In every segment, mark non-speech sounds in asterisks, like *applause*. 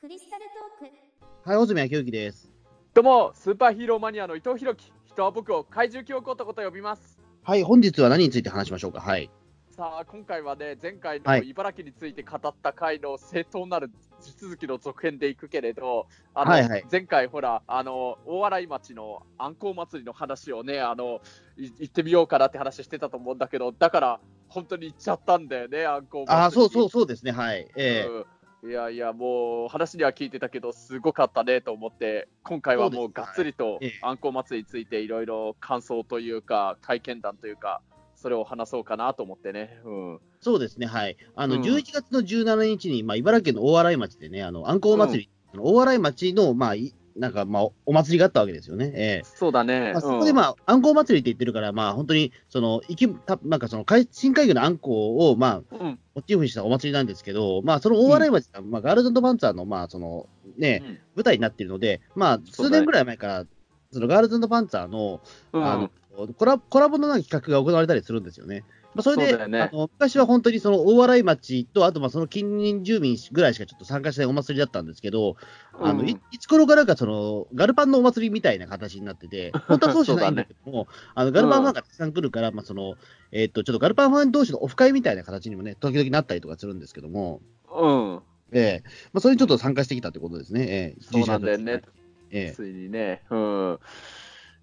クリスタルトークはい、穂積明之です。どうも、スーパーヒーローマニアの伊藤弘樹。人は僕を怪獣記憶男と呼びます。はい、本日は何について話しましょうか？はい。さあ、今回はね、前回のはい茨城について語った回の正当なる地続きの続編でいくけれど、あの、はいはい前回ほら、あの、大洗町のあんこう祭りの話をね、あの、い行ってみようかなって話してたと思うんだけど、だから、本当に行っちゃったんだよね、あんこう祭り。ああ、そうそうそうですね。はい。えうんいやいや、もう話には聞いてたけど、すごかったねと思って、今回はもうがっつりとええあんこう祭りについていろいろ感想というか、体験談というか、それを話そうかなと思ってね。うん、そうですね。はい。あの、うん11月の17日に、まあ、茨城県の大洗町でね、あの、あんこう祭り、あの大洗町の、まあ、いなんか、まあ、お祭りがあったわけですよね。ええ。そうだね。まあ、そこで、まあ、あんこう祭りって言ってるから、まあ、本当に、その、生き、たなんかその、海深海魚のあんこうを、まあ、あ、うん。モチーフにしたお祭りなんですけど、まあ、その大洗町が、まあ、ガールズパンツァーの、まあ、その、ね、うん。舞台になっているので、まあ、数年ぐらい前から、そのガールズパンツァーの、うん。あのコラコラボのなんか企画が行われたりするんですよね。まあ、それでね。あの昔は本当にその大洗町と、あとまあその近隣住民ぐらいしかちょっと参加しないお祭りだったんですけど、あのうんいいつ頃からかそのガルパンのお祭りみたいな形になってて、*laughs* 本当はそうじゃないんだけども、あのガルパンファンがたくさん来るから、まあそのえっとちょっとガルパンファン同士のオフ会みたいな形にもね、時々なったりとかするんですけども、うん、ええ。まあ、それにちょっと参加してきたってことですね。ええ。そうなんだよね。ええ。ついにね。うん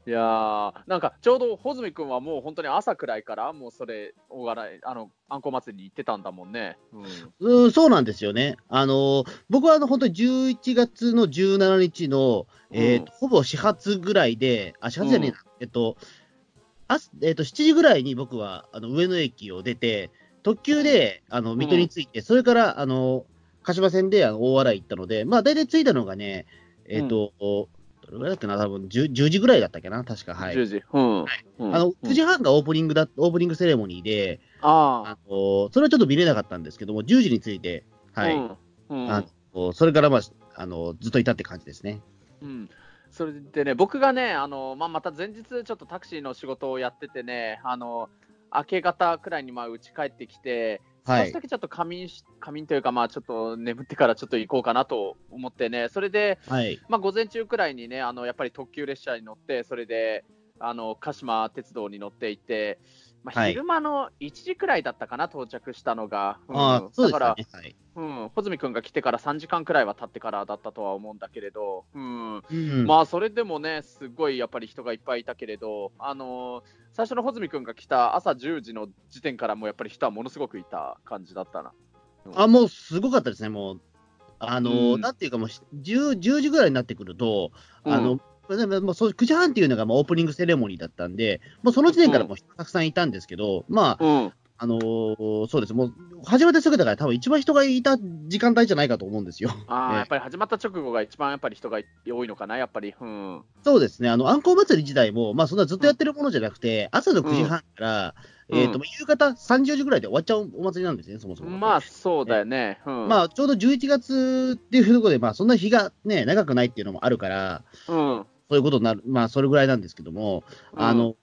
いやーなんかちょうど穂積君はもう本当に朝くらいからもうそれ大洗あのあんこ祭りに行ってたんだもんね。うん。うん、そうなんですよね。あの僕はあの本当に11月の17日の、えーとほぼ始発ぐらいで、あ、始発じゃねえな、えっと、あすえっと、7時ぐらいに僕はあの上野駅を出て、特急であの水戸に着いて、それからあの鹿島線であの大洗行ったので、まあ大体着いたのがね、えっ、と、どれぐらいだっけな、多分 10, 10時ぐらいだったっけな、確か。はい。10時。うん。うんあのうん9時半がオープニングだ、オープニングセレモニーで、ああのそれはちょっと見れなかったんですけども、10時について、あ、はい。うんうんあのそれから、まあ、あのずっといたって感じですね。うん、それでね、僕がね、あのまあ、また前日、ちょっとタクシーの仕事をやっててね、あの明け方くらいにまあ家帰ってきて、はい少しだけちょっと仮眠し仮眠というか、まあ、ちょっと眠ってからちょっと行こうかなと思ってね、それで、はい。まあ、午前中くらいにね、あのやっぱり特急列車に乗って、それであの鹿島鉄道に乗っていて、まあ、はい昼間の1時くらいだったかな、到着したのが。うんああ、そうですだからね。はい。うん、穂積君が来てから3時間くらいは経ってからだったとは思うんだけれど、うんうん。まあそれでもね、すごいやっぱり人がいっぱいいたけれど、あのー最初の穂積君が来た朝10時の時点からもうやっぱり人はものすごくいた感じだったな。あ、もうすごかったですね、もう。あの、うんなんていうかもう10、10時ぐらいになってくると、あの、うんでももうそう9時半っていうのがまあオープニングセレモニーだったんで、もうその時点からもう人たくさんいたんですけど、まあ、うん、あのーそうです、もう始まってすぐだから、多分一番人がいた時間帯じゃないかと思うんですよ。あーええ *laughs* やっぱり始まった直後が一番やっぱり人が多いのかな、やっぱり。うん、そうですね、あの、あんこう祭り自体も、まあ、そんなずっとやってるものじゃなくて、朝の9時半から、うん。えっ、と、夕方3時4時ぐらいで終わっちゃうお祭りなんですね、そもそも。まあそうだよね。うん、まあ、ちょうど11月っていうところで、まあ、そんな日がね、長くないっていうのもあるから、うん、そういうことになる、まあ、それぐらいなんですけども、うんあの、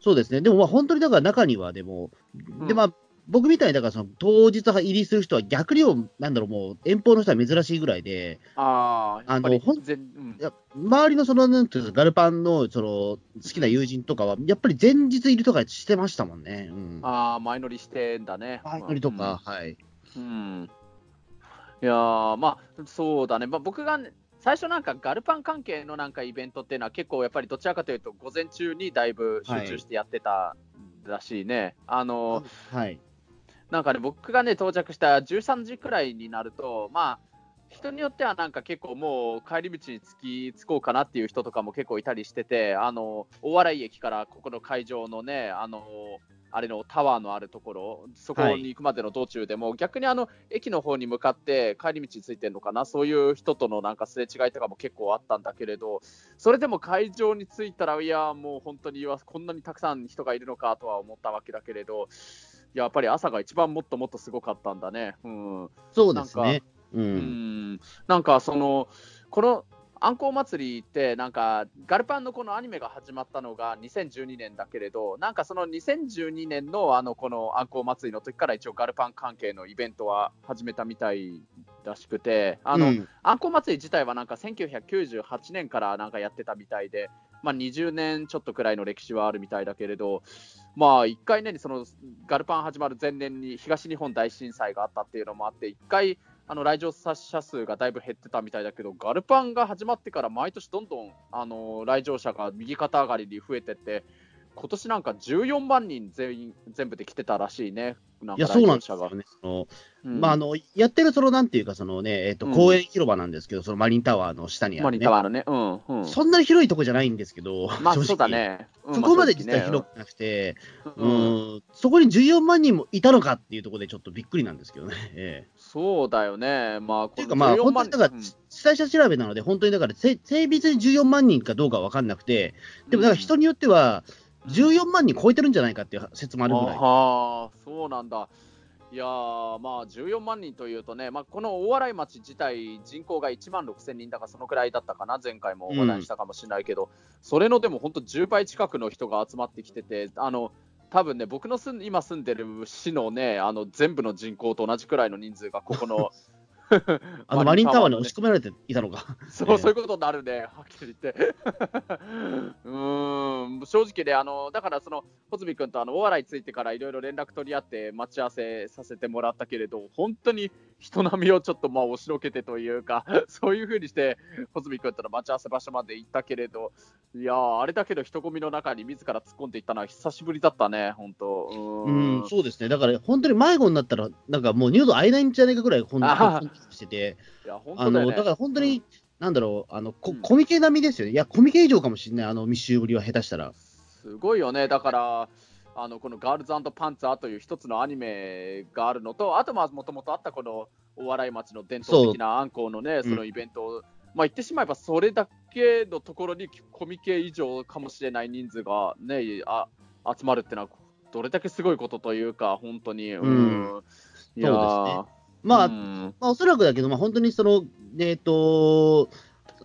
そうですね、でも、まあ、本当にだから中には、でも、うんで、まあ、僕みたいに、だから、その、当日入りする人は逆にも、なんだろう、もう、遠方の人は珍しいぐらいで、ああ、のほん全、うんいや周りのその、なんていうガルパンの、その、好きな友人とかは、やっぱり前日入りとかしてましたもんね。うん。ああ、前乗りしてんだね。前乗りとか、はい。うんいやーまあそうだね、まあ、僕がね、最初なんかガルパン関係のなんかイベントっていうのは結構やっぱりどちらかというと午前中にだいぶ集中してやってたらしいね。あのはい。なんかね僕がね到着した13時くらいになるとまあ人によってはなんか結構もう帰り道に着き着こうかなっていう人とかも結構いたりしててあの大洗駅からここの会場のねあのあれのタワーのあるところそこに行くまでの道中でも、逆にあの駅の方に向かって帰り道についてるのかなそういう人とのなんかすれ違いとかも結構あったんだけれどそれでも会場に着いたらいやもう本当にこんなにたくさん人がいるのかとは思ったわけだけれどやっぱり朝が一番もっともっとすごかったんだね。うんそうですね。う。うんんなんかその、このあんこう祭りって、なんか、ガルパンのこのアニメが始まったのが2012年だけれど、なんかその2012年のあのこのあんこう祭りの時から一応ガルパン関係のイベントは始めたみたいらしくて、あの、うんあんこう祭り自体はなんか1998年からなんかやってたみたいで、まあ、20年ちょっとくらいの歴史はあるみたいだけれど、まあ、1回ね、そのガルパン始まる前年に東日本大震災があったっていうのもあって、1回、あの来場者数がだいぶ減ってたみたいだけど、ガルパンが始まってから毎年どんどんあの来場者が右肩上がりに増えてって、今年なんか14万人全員全部で来てたらしいね、なんいや、かそう。なんですよね。そのうんまあ、あの、やってる、その、なんていうか、そのね、えっ、と、うん公園広場なんですけど、そのマリンタワーの下にあマる、ね。リンタワーのね、うん、うん。そんなに広いとこじゃないんですけど、正直まあそうだ。ね。うんそこまで実は広くなくて、ううんん、そこに14万人もいたのかっていうところでちょっとびっくりなんですけどね。*laughs* ええそうだよね。まあ、っていうか、まあ、14本当万にだから、最初調べなので、本当にだから、せ精密に14万人かどうかは分かんなくて、でもだから人によっては、14万人超えてるんじゃないかっていう説もあるぐらい。ああ、そうなんだ。いやー、まあ、14万人というとね、まあ、この大洗町自体、人口が1万6000人だから、そのくらいだったかな、前回も話題にしたかもしれないけど、それのでも本当、10倍近くの人が集まってきてて、あの多分ね、僕の住ん今住んでる市のね、あの全部の人口と同じくらいの人数が、ここの *laughs* あのマリンタワーにの押し込められていたのか。そう、そういうことになるね、はっきり言って。う正直ね、あの、だからその、穂積君とあの、お笑いついてからいろいろ連絡取り合って待ち合わせさせてもらったけれど、本当に人並みをちょっとまあ押しのけてというか、*laughs* そういうふうにして、穂積君との待ち合わせ場所まで行ったけれど、いやー、あれだけの人混みの中に自ら突っ込んでいったのは久しぶりだったね、本当。うんん、そうですね。だから、本当に迷子になったら、なんかもう二度と会えないんじゃないかぐらい、本あの、当だよね。だから本当に、なんだろう、あの、こうんコミケ並みですよね。いや、コミケ以上かもしれない、あの、密集ぶりは下手したら。すごいよね、だから、あのこのガールズパンツァーという一つのアニメがあるのと、あと、もともとあったこのお笑い町の伝統的なアンコウのね、うそのイベントを、まあ言ってしまえば、それだけのところにコミケ以上かもしれない人数がね、あ集まるってのは、どれだけすごいことというか、本当に。うん。いやーまあ、うんまあ、おそらくだけど、まあ、本当にその、えっ、と、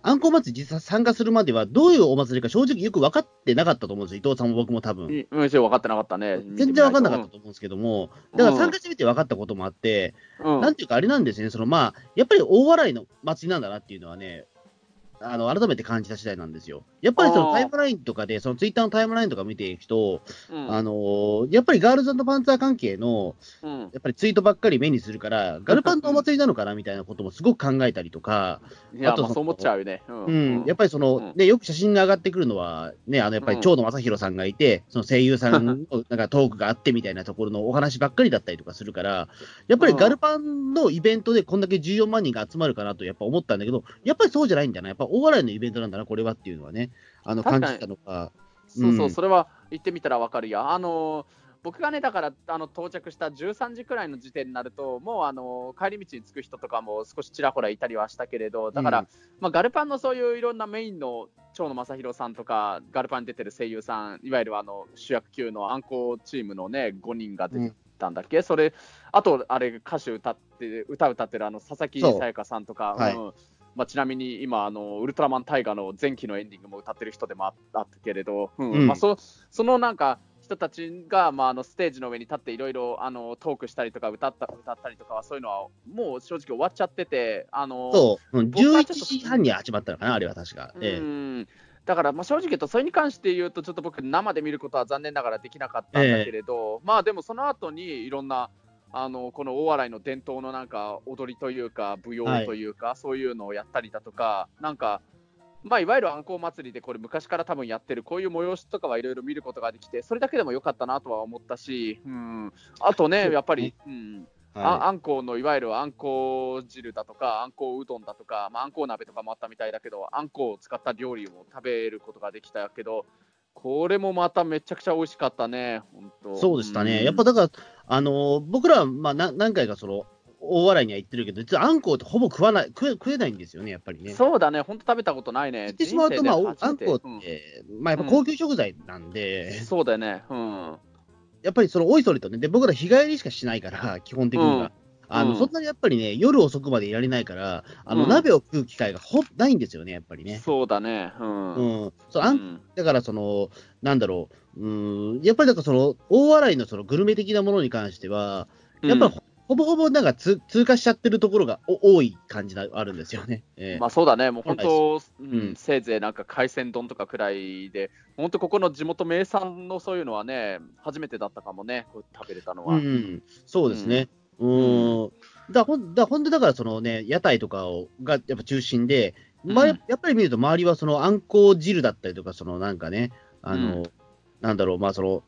あんこ祭り実際参加するまでは、どういうお祭りか正直よく分かってなかったと思うんですよ。伊藤さんも僕も多分。いむしろ分かってなかったね。全然分かんなかったた。と思うんですけども、だから参加してみて分かったこともあって、うんなんていうかあれなんですよね、そのまあ、やっぱり大笑いの祭りなんだなっていうのはね、あの改めて感じた次第なんですよ。やっぱりそのタイムラインとかで、そのツイッターのタイムラインとか見ていくと、うん。あのーやっぱりガールズパンツァー関係の、うん。やっぱりツイートばっかり目にするから、ガルパンのお祭りなのかなみたいなこともすごく考えたりとか、*laughs* あとまあそう思っちゃうよね。ううん、やっぱりその、うん。ね、よく写真が上がってくるのは、ね、あのやっぱり長野正弘さんがいて、その声優さんの *laughs* なんかトークがあってみたいなところのお話ばっかりだったりとかするから、やっぱりガルパンのイベントでこんだけ14万人が集まるかなとやっぱ思ったんだけど、やっぱりそうじゃないんだな、やっぱ大笑いのイベントなんだな、これはっていうのはね、あの感じたのか。そうそうう、ん。それは言ってみたらわかるや。あの僕がね、だからあの到着した13時くらいの時点になると、もうあの帰り道に着く人とかも少しちらほらいたりはしたけれど、だから、うん。まあ、ガルパンのそういういろんなメインの長野正弘さんとか、ガルパンに出てる声優さん、いわゆるあの主役級のアンコチームのね、5人が出てたんだっけ、それ、あと、あれ、歌手歌って、歌歌ってるあの佐々木さやかさんとか、はい。うんまあ、ちなみに今あの、ウルトラマンタイガの前期のエンディングも歌ってる人でもああったけれど、うん。うんまあ、そそのなんか人たちが、まあ、あのステージの上に立っていろいろあのトークしたりとか歌った歌ったりとかはそういうのはもう正直終わっちゃってて、あのそう、うん11僕はちょっと時半に始まったのかな、あれは確か。ええ。うんだから、まあ、正直言うと、それに関して言うと、ちょっと僕、生で見ることは残念ながらできなかったんだけれど、まあでもその後にいろんな、あのこの大洗の伝統のなんか踊りというか、舞踊というか、そういうのをやったりだとか、なんか、まあ、いわゆるあんこう祭りで、これ、昔から多分やってる、こういう催しとかはいろいろ見ることができて、それだけでもよかったなとは思ったし、うん、あとね、やっぱり、うん、あはあんこうのいわゆるあんこう汁だとか、あんこううどんだとか、まあ、あんこう鍋とかもあったみたいだけど、あんこうを使った料理を食べることができたけど、これもまためちゃくちゃ美味しかったね、本当。い、そうでしたね。んやっぱだから、あのー僕らは、まあ、な何回かその、大笑いには行ってるけど、実はあんこうってほぼ食わない、食えないんですよね、やっぱりね。そうだね、本当食べたことないね。言ってしまうと、まあ、あんこううんって、まあ、やっぱ高級食材なんで、そうだよね、うん。やっぱりそのおいそれとね、で僕ら日帰りしかしないから、基本的には。うんあの、うんそんなにやっぱりね、夜遅くまでいられないから、あの、うん鍋を食う機会がほないんですよね、やっぱりね。そうだね。うん。うん。そう、あんうんだから、その、なんだろう、うーん、やっぱりなんかその、大洗のそのグルメ的なものに関しては、やっぱりほ,、ほぼほぼなんかつ通過しちゃってるところがお多い感じがあるんですよね。ええまあそうだね、もう本当、ううんん、せいぜいなんか海鮮丼とかくらいで、本当ここの地元名産のそういうのはね、初めてだったかもね、食べれたのは。うん、そうですね。うーん。だほんだほんで、だからそのね、屋台とかをがやっぱ中心で、まあ、やっぱり見ると周りはそのあんこう汁だったりとか、そのなんかね、あの、うんなんだろう、まあその、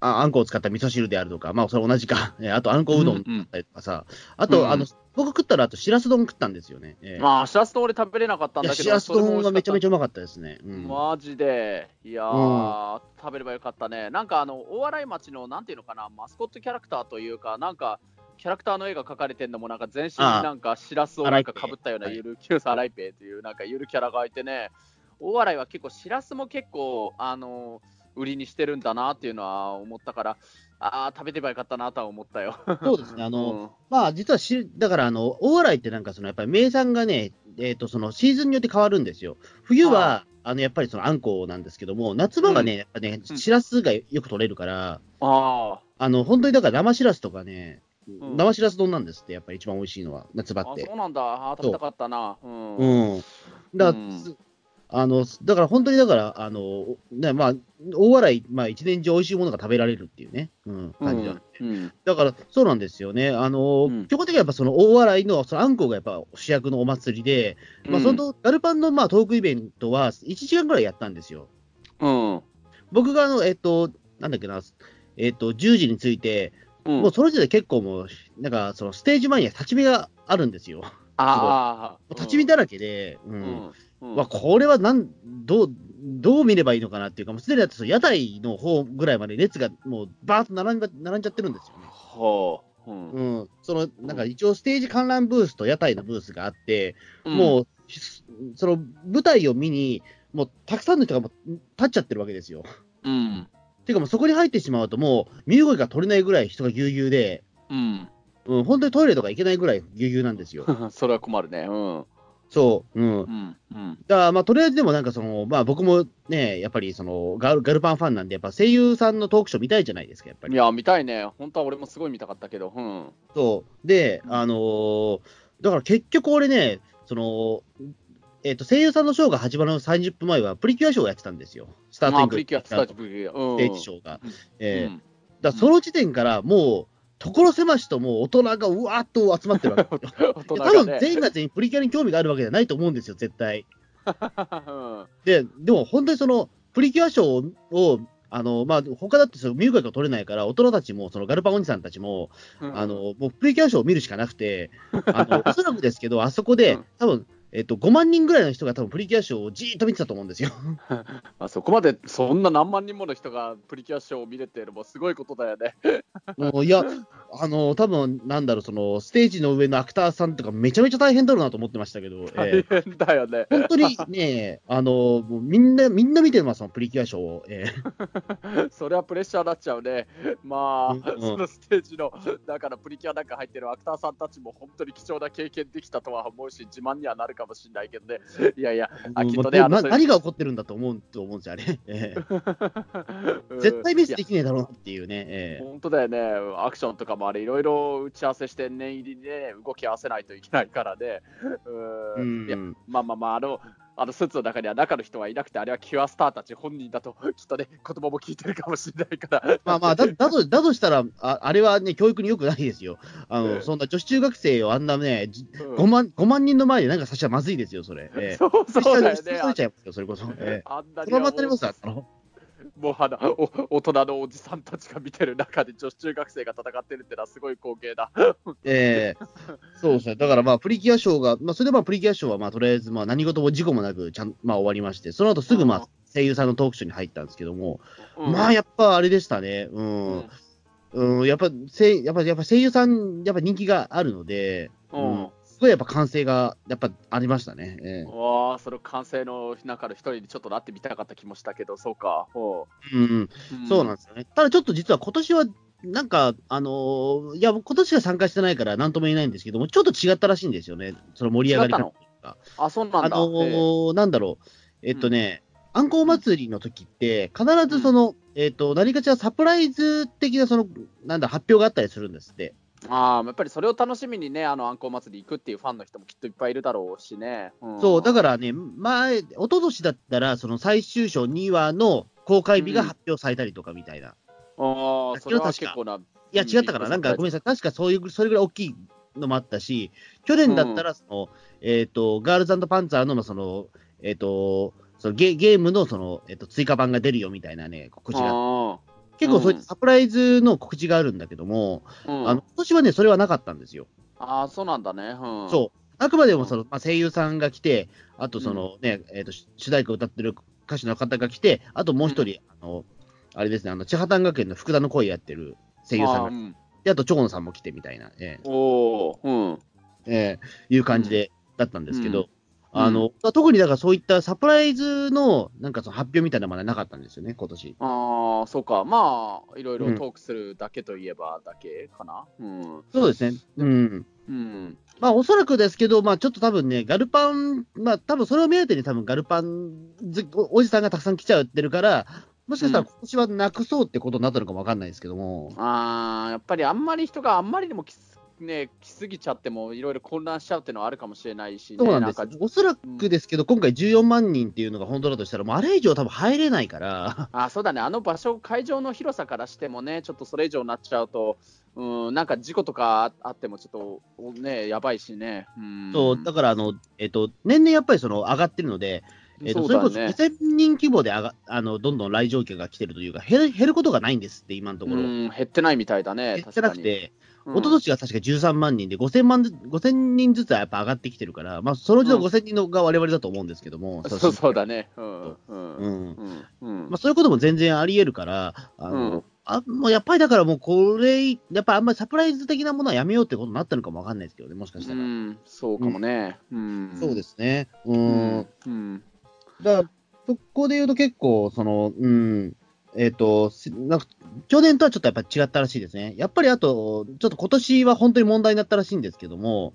ああんこを使った味噌汁であるとか、まあそれ同じか、*laughs* えあとあんこうどんだったりとかさ、あと、うんあの、僕食ったらあとしらす丼食ったんですよね。ええまあ、しらす丼俺食べれなかったんだけど、しらす丼がめちゃめちゃ。ゃうまかったですね。うん。マジで、いやー、食べればよかったね。なんかあの、大洗町の、なんていうのかな、マスコットキャラクターというか、なんか、キャラクターの絵が描かれてるのも、なんか全身になんかしらすをなんかかぶったようなゆる、キューサーライペイというなんかゆるキャラがいてね、大洗は結構しらすも結構、あの売りにしてるんだなっていうのは思ったから、ああ、食べてばよかったなとは思ったよ。そうですね。あの、うん。まあ、実はし、だから、あの、大洗ってなんか、その、やっぱり名産がね、えっ、と、その、シーズンによって変わるんですよ。冬は、あの、やっぱりその、あんこうなんですけども、夏場がね、うん。やっぱね、うん。しらすがよく取れるから、ああの、本当にだから生しらすとかね、ん生しらす丼なんですって、やっぱり一番美味しいのは、夏場あ、ってそう。なんだ、あー食べたかったな。うんうん。だから、うんすあの、だから本当にだから、あの、ね、まあ、大洗、まあ、一年中美味しいものが食べられるっていうね、うん、感じなんで。うんだから、そうなんですよね。あの、うん基本的にはやっぱその大洗のそのあんこがやっぱ主役のお祭りで、まあ、そのガルパンのまあトークイベントは1時間ぐらいやったんですよ。うん。僕があの、えっと、なんだっけな、えっと、10時に着いて、うんもうその時点で結構もう、なんかそのステージ前には立ち見があるんですよ。ああ、立ち見だらけで、う。うんん。うんわ、これはなん、どう、どう見ればいいのかなっていうか、もうすでにだってその屋台の方ぐらいまで列がもうバーッと並んば並んじゃってるんですよね。ほう。うんうん、そのなんか一応、ステージ観覧ブースと屋台のブースがあって、うんもう、その舞台を見に、もうたくさんの人がもう立っちゃってるわけですよ。うん。ていうか、もうそこに入ってしまうと、もう身動きが取れないぐらい人がぎゅうぎゅうで、うん。うん、本当にトイレとか行けないぐらいぎゅうぎゅうなんですよ。*laughs* それは困るね。うん。そう、うん。うん。うん。だから、まあ、とりあえずでもなんかその、まあ、僕もね、やっぱりそのガル、ガルパンファンなんで、やっぱ声優さんのトークショー見たいじゃないですか、やっぱり。いや、見たいね。本当は俺もすごい見たかったけど。うん。そう。で、あのーだから結局俺ね、その、えっ、と、声優さんのショーが始まる30分前は、プリキュアショーをやってたんですよ。スタートイングまあプリキュア、スタートプリキュア。うん。ステージショーが。えーうんだその時点からもう、所狭しともう大人がうわーっと集まってるわけですよ。大人で多。分全員が全員プリキュアに興味があるわけじゃないと思うんですよ、絶対。うんで、でも本当にその、プリキュアショーを、あの、まあ、他だってその身動きが取れないから、大人たちも、そのガルパンおじさんたちも、あ、の、もうプリキュアショーを見るしかなくて、あの、*laughs* おそらくですけど、あそこでうん、多分、えっと、5万人ぐらいの人が多分プリキュアショーをじーっと見てたと思うんですよ。*laughs* あそこまで、そんな何万人もの人がプリキュアショーを見れてるのもすごいことだよね。もういや、あの、多分なんだろう、その、ステージの上のアクターさんとかめちゃめちゃ大変だろうなと思ってましたけど、え大え変だよね。本当にね、あの、みんな、みんな見てますもん、プリキュアショーを。ええ *laughs* それはプレッシャーになっちゃうね。まあ、うんうんそのステージの、だからプリキュアなんか入ってるアクターさんたちも本当に貴重な経験できたとは思うし、自慢にはなるかもしれないけどね。いやいや、あきっとね何が起こってるんだと思うと思うんですよ、あれ。ええ *laughs* 絶対ミスできねえだろうなっていうね。ええ本当だよね、アクションとかもあれ、いろいろ打ち合わせして、念入りにね、動き合わせないといけないからね。ううんんいやまあまあまあ、あの、あのスーツの中には中の人はいなくて、あれはキュアスターたち本人だと、きっとね、言葉も聞いてるかもしれないから。まあまあ、だだとだとしたらあ、あれはね、教育に良くないですよ。あの、そんな女子中学生をあんなね、じうん5万 ,5 万人の前でなんかさせちゃまずいですよ、それ。ええそうそうだよね。それこそ。ええあんなにそのままになりますよあのもうあのお大人のおじさんたちが見てる中で女子中学生が戦ってるってのはすごい光景だ。ええそうですね。だからまあ、プリキュアショーが、まあ、それでまあ、プリキュアショーはまあ、とりあえずまあ、何事も事故もなく、ちゃん、まあ、終わりまして、その後すぐまうんあ、声優さんのトークショーに入ったんですけども、うんまあ、やっぱあれでしたね。う。うんんうん、やっぱ、声やっぱ、やっぱ声優さん、やっぱ人気があるので、うんすごいやっぱ歓声が、やっぱありましたね。ええわあ、その完成の中の一人にちょっとなってみたかった気もしたけど、そうか。ほうん、うそうなんですよね。ただちょっと実は今年は、なんか、あのーいや、今年は参加してないから、なんとも言えないんですけども、ちょっと違ったらしいんですよね、その盛り上がり方というか。あ、そうなんだ。あのーなんだろう、えっとね、あんこう祭りの時って、必ずその、えっと、何かしらサプライズ的な、その、なんだ、発表があったりするんですって。ああ、やっぱりそれを楽しみにね、あの、あんこう祭り行くっていうファンの人もきっといっぱいいるだろうしね。うんそう、だからね、前、一昨年だったら、その最終章2話の公開日が発表されたりとかみたいな。ああ、それは結構な。いや、違ったかな、なんかごめんなさい、確かそういう、それぐらい大きいのもあったし、去年だったら、その、えっ、と、ガールズパンツァーの、その、えっ、と、そのゲゲームのその、えっと追加版が出るよみたいなね、告知が。あ結構そういったサプライズの告知があるんだけども、ーうん。あの今年はね、それはなかったんですよ。あー、そうなんだね。うん、そう。あくまでもその、まあ、声優さんが来て、あとそのね、えっ、と、主題歌を歌ってる歌手の方が来て、あともう一人、あの、あれですね、あの、千畑学園の福田の声やってる声優さんが、あーうん。であと、長野さんも来てみたいな、えおーうん。えええいう感じで、だったんですけど、うんあの、特にだからそういったサプライズの、なんかその発表みたいなものはなかったんですよね、今年。ああ、そうか。まあ、いろいろうんトークするだけといえばだけかな。うん。そうですね。うん。うん。まあ、おそらくですけど、まあ、ちょっと多分ね、ガルパン、まあ、多分それを目当てに多分ガルパンずおおじさんがたくさん来ちゃってるから、もしかしたら今年はなくそうってことになったのかもわかんないですけども。ああ、やっぱりあんまり人があんまりにも来す,、ね、来すぎちゃっても、いろいろ混乱しちゃうっていうのはあるかもしれないし、ね、そうなんですか。おそらくですけど、今回14万人っていうのが本当だとしたら、もうあれ以上多分入れないから、あそうだね、あの場所、会場の広さからしてもね、ちょっとそれ以上になっちゃうと、うん、なんか事故とかあっても、ちょっとね、やばいしね。うん、そう、だからあの、えっと、年々やっぱりその上がってるので、えっと、それこそそうだね。2000人規模で上があのどんどん来場客が来てるというか、減る減ることがないんですって、今のところ。うん、減ってないみたいだね、減ってなく確かに。て、うん、一昨年が確か13万人で5000万ず、5000人ずつはやっぱ上がってきてるから、まあ、そのうちのうん5000人のが我々だと思うんですけども、そうそうだね。うん。うん。うんうん。うんまあ、そういうことも全然あり得るから、あの、うんあもうやっぱりだからもうこれ、やっぱあんまりサプライズ的なものはやめようってことになったのかもわかんないですけどね、もしかしたら。うん、そうかもね。うん。そうですね。う。うんん。うん。だから、そこで言うと結構、その、うん、えっ、と、しなんか去年とはちょっとやっぱ違ったらしいですね。やっぱりあと、ちょっと今年は本当に問題になったらしいんですけども、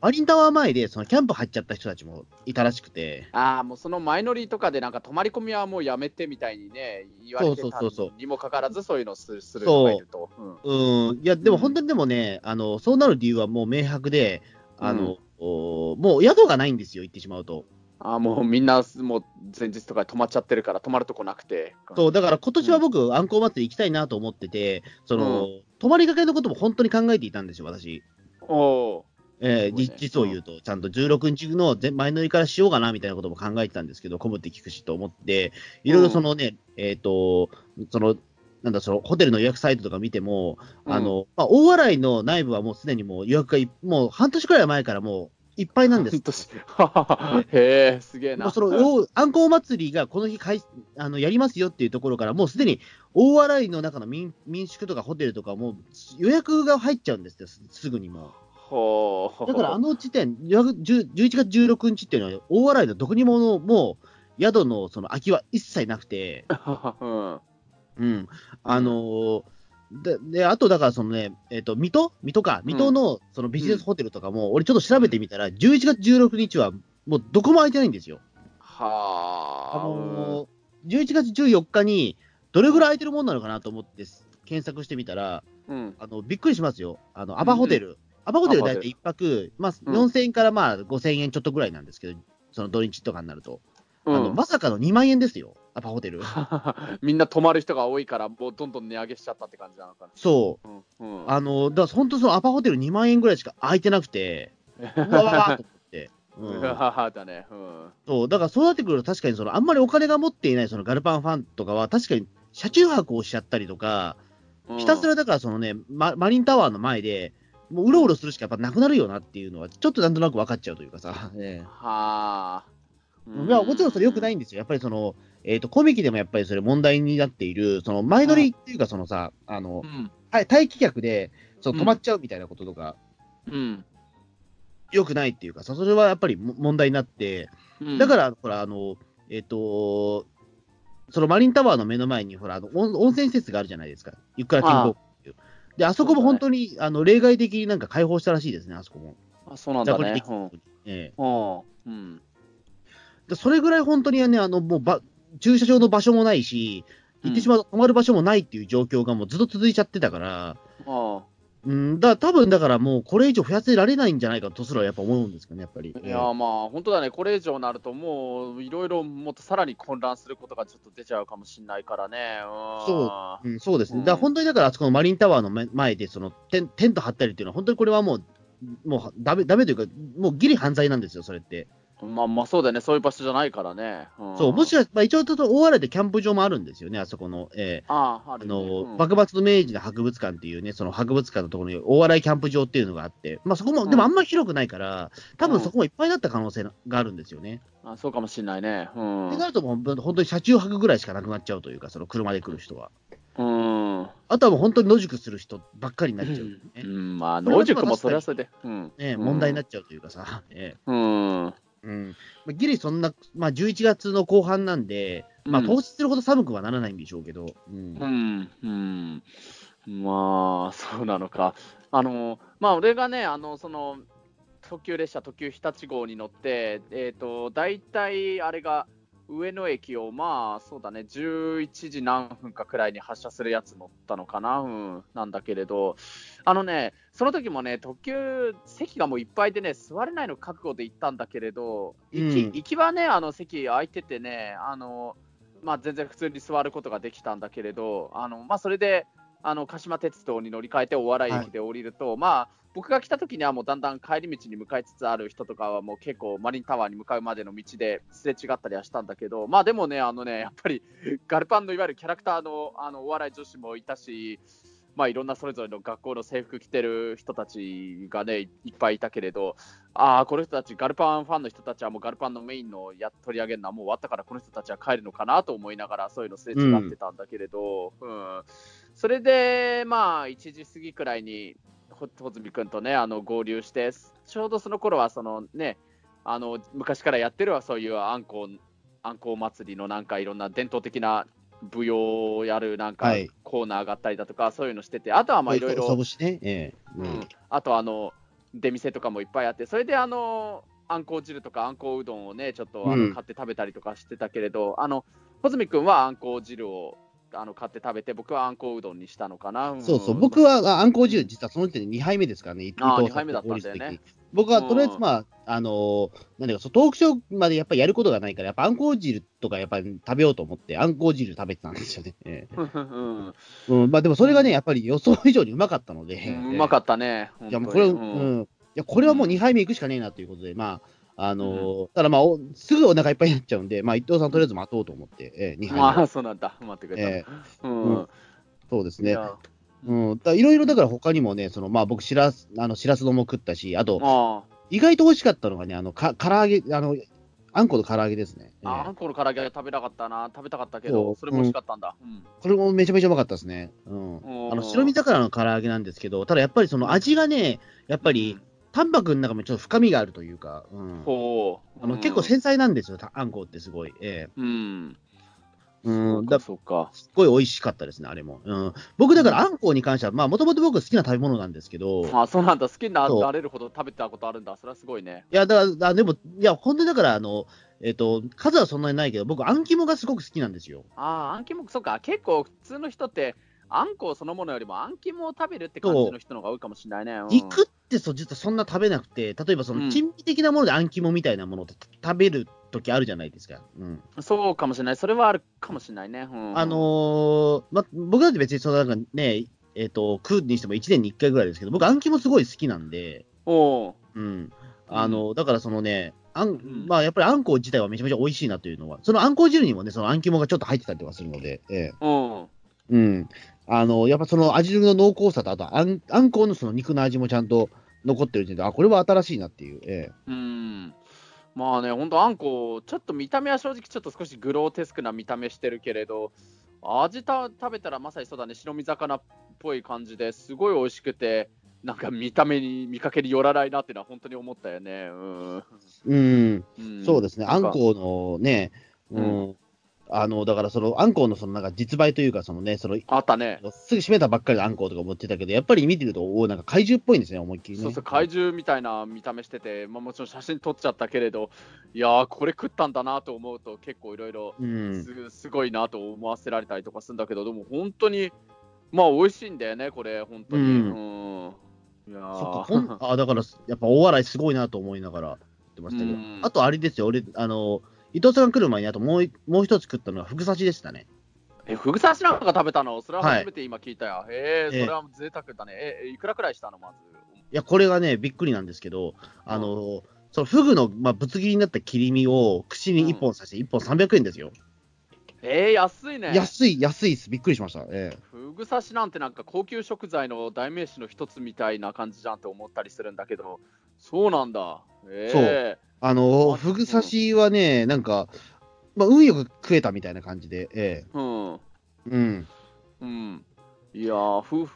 マリンタワー前でそのキャンプ入っちゃった人たちもいたらしくて、ああ、もうその前乗りとかで、なんか泊まり込みはもうやめてみたいにね、言われてたそうそうそうそうにもかかわらず、そういうのをするする人がいると。うんうん、いや、でもうん本当にでもね、あの、そうなる理由はもう明白で、あの、おもう宿がないんですよ、行ってしまうと。あーもうみんな、もう前日とかで泊まっちゃってるから、泊まるとこなくて。そう、だから今年は僕、あんこう祭り行きたいなと思ってて、その、う泊まりがけのことも本当に考えていたんですよ、私。おおえーね。実実を言うと、ちゃんと16日の前前乗りからしようかなみたいなことも考えてたんですけど、混むって聞くしと思って、いろいろそのね、えっ、と、その、なんだ、そのホテルの予約サイトとか見ても、うん。あの、まあ、大洗の内部はもうすでにもう予約がいもう半年くらい前からもういっぱいなんです。*laughs* へえ、すげえな。もうそのおあんこう祭りがこの日かいあのやりますよっていうところから、もうすでに大洗の中の民民宿とかホテルとかもう予約が入っちゃうんですよ、すすぐにもう。だからあの時点、予約10 11月16日っていうのは、大洗のどこにものもう宿のその空きは一切なくて、*laughs* うんうん、あのーでで、あとだからそのね、えっ、と、水戸？水戸か、水戸のそのビジネスホテルとかも、俺ちょっと調べてみたら、11月16日はもうどこも空いてないんですよ。あはあ。のー、11月14日にどれぐらい空いてるもんなのかなと思って検索してみたら、うん。あの、びっくりしますよ。あの、アバホテル。アバホテル大体1泊、まあ、うん4000円からまあ5000円ちょっとぐらいなんですけど、その土日とかになると。あの、うんまさかの2万円ですよ。アパホテル？*laughs* みんな泊まる人が多いから、もうどんどん値上げしちゃったって感じなのかそな。うん。うう。ん、あの、だから本当そのアパホテル2万円ぐらいしか空いてなくて、*laughs* うわわわと思って。う、だね。うん。そう。だからそうなってくると確かにその、あんまりお金が持っていないそのガルパンファンとかは確かに車中泊をしちゃったりとか、うんひたすらだからそのね、ママリンタワーの前で、もううろうろするしかやっぱなくなるよなっていうのは、ちょっとなんとなく分かっちゃうというかさ。ええはあ。いやもちろんそれ良くないんですよ。やっぱりその、えっ、と、コミケでもやっぱりそれ問題になっている、その前乗りっていうか、そのさ、あのう、ん。はい待機客で、その止まっちゃうみたいなこととか、うん。良くないっていうかさ、それはやっぱりも問題になって、うんだから、ほら、あの、えっ、と、そのマリンタワーの目の前に、ほら、あの温温泉施設があるじゃないですか。ゆっくら健康ってで、あそこも本当に、あの例外的になんか開放したらしいですね、あそこも。あそうなんだね。うん。ええうん。それぐらい本当にね、あのもうば駐車場の場所もないし、行ってしまうと止まる場所もないっていう状況がもうずっと続いちゃってたから、あうん、だ多分だからもうこれ以上増やせられないんじゃないかとすらやっぱ思うんですけどね、やっぱり。いやーまあ本当だね、これ以上になると、もういろいろもっとさらに混乱することがちょっと出ちゃうかもしれないからね。うんそうん、そうですね。うんだ本当にだからあそこのマリンタワーの前前でそのテンテント張ったりっていうのは、本当にこれはもう、もうダメダメというか、もうギリ犯罪なんですよ、それって。まあまあそうだよね、そういう場所じゃないからね。んそう、もしかまあ、一応ちょっと大洗でキャンプ場もあるんですよね、あそこの。えーああ、ああの、うん幕末の明治の博物館っていうね、その博物館のところに大洗キャンプ場っていうのがあって、まあそこも、うんでもあんまり広くないから、多分そこもいっぱいだった可能性があるんですよね。あそうかもしれないね。うん。ってなるともう、本当に車中泊ぐらいしかなくなっちゃうというか、その車で来る人は。うん。あとはもう本当に野宿する人ばっかりになっちゃう、ねうん、まあ、野宿もそれはそれで。うん。ね、問題になっちゃうというかさ、ええうん。うん。まあ、ギリそんな、まあ、11月の後半なんで、まあ、うん当日するほど寒くはならないんでしょうけど、うん。うん、うん、まあ、そうなのか。あの、まあ、俺がね、あの、その、特急列車、特急日立号に乗って、えっ、と、大体、あれが、上野駅を、まあ、そうだね、11時何分かくらいに発車するやつ乗ったのかな、うん、なんだけれど、あのね、その時もね、特急、席がもういっぱいでね、座れないの覚悟で行ったんだけれど、行き,、うん。行きはね、あの席空いててね、あの、まあ、全然普通に座ることができたんだけれど、あのまあ、それであの鹿島鉄道に乗り換えて大洗駅で降りると、まあ、僕が来た時にはもうだんだん帰り道に向かいつつある人とかはもう結構マリンタワーに向かうまでの道ですれ違ったりはしたんだけど、まあでもね、あのねやっぱりガルパンのいわゆるキャラクターのあのお笑い女子もいたし、まあ、いろんなそれぞれの学校の制服着てる人たちがね、いいっぱいいたけれど、ああ、この人たち、ガルパンファンの人たちはもうガルパンのメインのや取り上げるのはもう終わったから、この人たちは帰るのかなと思いながら、そういうのすれ違ってたんだけれど、うん。それで、まあ、1時過ぎくらいに、ほ穂積君とね、あの合流して、ちょうどその頃は、そのね、あの昔からやってるはそういうあんこう、あんこう祭りのなんかいろんな伝統的な舞踊をやるなんかはい。コーナーがあったりだとか、そういうのしてて、あとはまあいろいろううん。ん、あとあの出店とかもいっぱいあって、それであのあんこう汁とかあんこううどんをね、ちょっとあうん。の買って食べたりとかしてたけれど、あの穂積君はあんこう汁をあの買って食べて、僕はあんこううどんにしたのかな。ん。そうそう、僕はああんこう汁、実はその時点で2杯目ですからね、伊あー藤二杯目だったんだよね。僕はうんとりあえず、まあ、あのーなんだか、そうトークショーまでやっぱりやることがないから、やっぱあんこう汁とかやっぱり食べようと思って、あんこう汁食べてたんですよね。*laughs* えうんえうん、まあでもそれがね、やっぱり予想以上にうまかったので、うんうまかったね。いやもうこれ、う本当にん、いやこれはもう2杯目行くしかねえなということで、まあ、あのーただまあ、おすぐお腹いっぱいになっちゃうんで、まあ、伊藤さんとりあえず待とうと思って、ええ2杯目。まあ、そうなんだ。待ってくれた。ええうんうんそうですね。うん、だいろいろだから他にもね、そのまあ僕しらす、あの、しらす丼も食ったし、あと、あ意外と美味しかったのがね、あの、か、唐揚げ、あの、あんこの唐揚げですね。ええああんこの唐揚げ食べたかったな、食べたかったけど、それも美味しかったんだ。うんこれもめちゃめちゃうまかったですね。うん。うんあの、白身魚の唐揚げなんですけど、ただやっぱりその味がね、やっぱり、淡白の中もちょっと深みがあるというか、うん。ほう。あの、うん結構繊細なんですよ、たあんこってすごい。えうん。えうん。だだそうか。すっごい美味しかったですね、あれも。うん。僕、だからあんこに関しては、まあ、もともと僕好きな食べ物なんですけど、あそうなんだ。好きになれるほど食べたことあるんだ。それはすごいね。いや、だから、あでも、いや、本当にだから、あの、えっ、と、数はそんなにないけど、僕、あん肝がすごく好きなんですよ。ああ、あん肝、そうか。結構普通の人って、あんこそのものよりもあん肝を食べるって感じの人の方が多いかもしれないね。うん肉ってそう、実はそんな食べなくて、例えばそうんの、珍味的なものであん肝みたいなものって食べる時あるじゃないですか。うん。そうかもしれない。それはあるかもしれないね。うんあのーま、僕だって別にその、なんかね、えっ、と、食うにしても1年に1回ぐらいですけど、僕、あん肝すごい好きなんで、おううん。あの、だからそのね、あん、んまあ、やっぱりあんこ自体はめちゃめちゃ美味しいなというのは、そのあんこ汁にもね、そのあん肝がちょっと入ってたりとかするので、ええうん。うん。あの、やっぱその味の濃厚さと、あとあん、あんこうのその肉の味もちゃんと残ってる時点で、あ、これは新しいなっていう。えうん。まあね、本当あんこ、ちょっと見た目は正直ちょっと少しグローテスクな見た目してるけれど、味た食べたらまさにそうだね、白身魚っぽい感じですごい美味しくて、なんか見た目に見かけによらないなっていうのは本当に思ったよね。うん。えうん。うんそうですね。あなんこうのね、うん。あの、だからその、あんこうのそのなんか実売というか、そのね、その、あったね。すぐ閉めたばっかりのあんこうとか持ってたけど、やっぱり見てると、おーなんか怪獣っぽいんですね、思いっきりね。そうそう、怪獣みたいな見た目してて、まあ、もちろん写真撮っちゃったけれど、いやー、これ食ったんだなと思うと、結構いろいろうん。すすごいなと思わせられたりとかするんだけど、でも本当に、まあ、美味しいんだよね、これ、本当に。ううん。いやそっか、ーほん、あ、だから、やっぱ大笑いすごいなと思いながら言ってましたけどうん。あと、あれですよ、俺、あの、伊藤さんが来る前に、あともうい、もう一つ食ったのは、ふぐ刺しでしたね。え、フグ刺しなんか食べたの？それははい初めて今聞いたよ。へえ、ええそれは贅沢だね。え、いくらくらいしたの？まず。いや、これがね、びっくりなんですけど、あの、そのフグの、まあ、ぶつ切りになった切り身を串に1本刺して、1本300円ですよ。えー、安いね。安い、安いです。びっくりしました。ええフグ刺しなんてなんか高級食材の代名詞の一つみたいな感じじゃんって思ったりするんだけど、そうなんだ。えあの、あフグ刺しはね、なんか、まあ、運よく食えたみたいな感じで、ええうん。えうん。うん。いやー、ふ、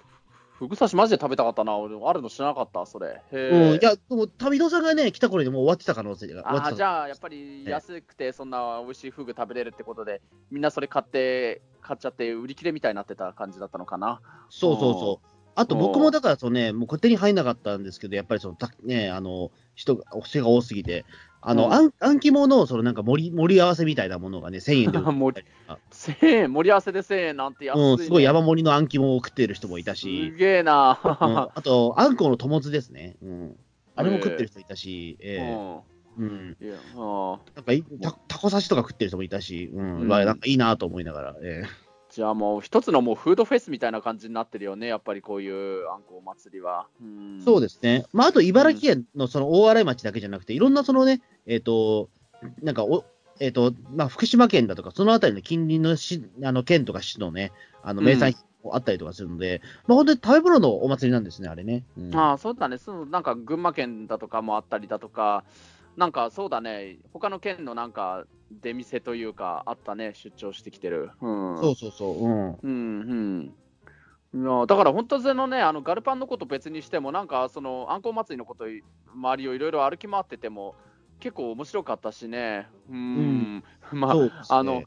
ふぐ刺しマジで食べたかったな。俺、あるの知らなかった、それ。へうん、え。いや、でも、旅人さんがね、来た頃にもう終わってた可能性が。あーじゃあ、やっぱり安くて、そんな美味しいフグ食べれるってことで、みんなそれ買って、買っちゃって、売り切れみたいになってた感じだったのかな。そうそうそう。あと僕もだから、そのね、もうこ手に入んなかったんですけど、やっぱりその、たね、あの、人が、人が多すぎて、あの、うんあん、あん肝の、そのなんか盛り、盛り合わせみたいなものがね、1000円で売って盛たりとか *laughs* 1000円、盛り合わせで1000円なんて安い、ね。うん、すごい山盛りのあん肝を食ってる人もいたすし、げえな。うん、あと、あんこの友津ですね。うん。あれも食ってる人いたし、ええうんうん。いやあなんかい、たタコ刺しとか食ってる人もいたし、うん。うんわなんかいいなと思いながら、ええじゃあもう一つのもうフードフェスみたいな感じになってるよね、やっぱりこういうあんこ祭りは。うんそうですね。まあ、あと、茨城県のその大洗町だけじゃなくて、いろんなそのね、えっ、と、なんかお、えっ、と、まあ、福島県だとか、そのあたりの近隣の市、あの、県とか市のね、あの、名産品もあったりとかするので、まあ、本当に食べ物のお祭りなんですね、あれね。うんああ、そうだね、そうなんか群馬県だとかもあったりだとか、なんかそうだね、他の県のなんか出店というか、あったね、出張してきてる。うん、そうそうそう。うん。うんうん。だから本当そのね、あのガルパンのこと別にしても、なんかそのあんこう祭りのこと、周りをいろいろ歩き回ってても、結構面白かったしね。うん。まあ、ねあの、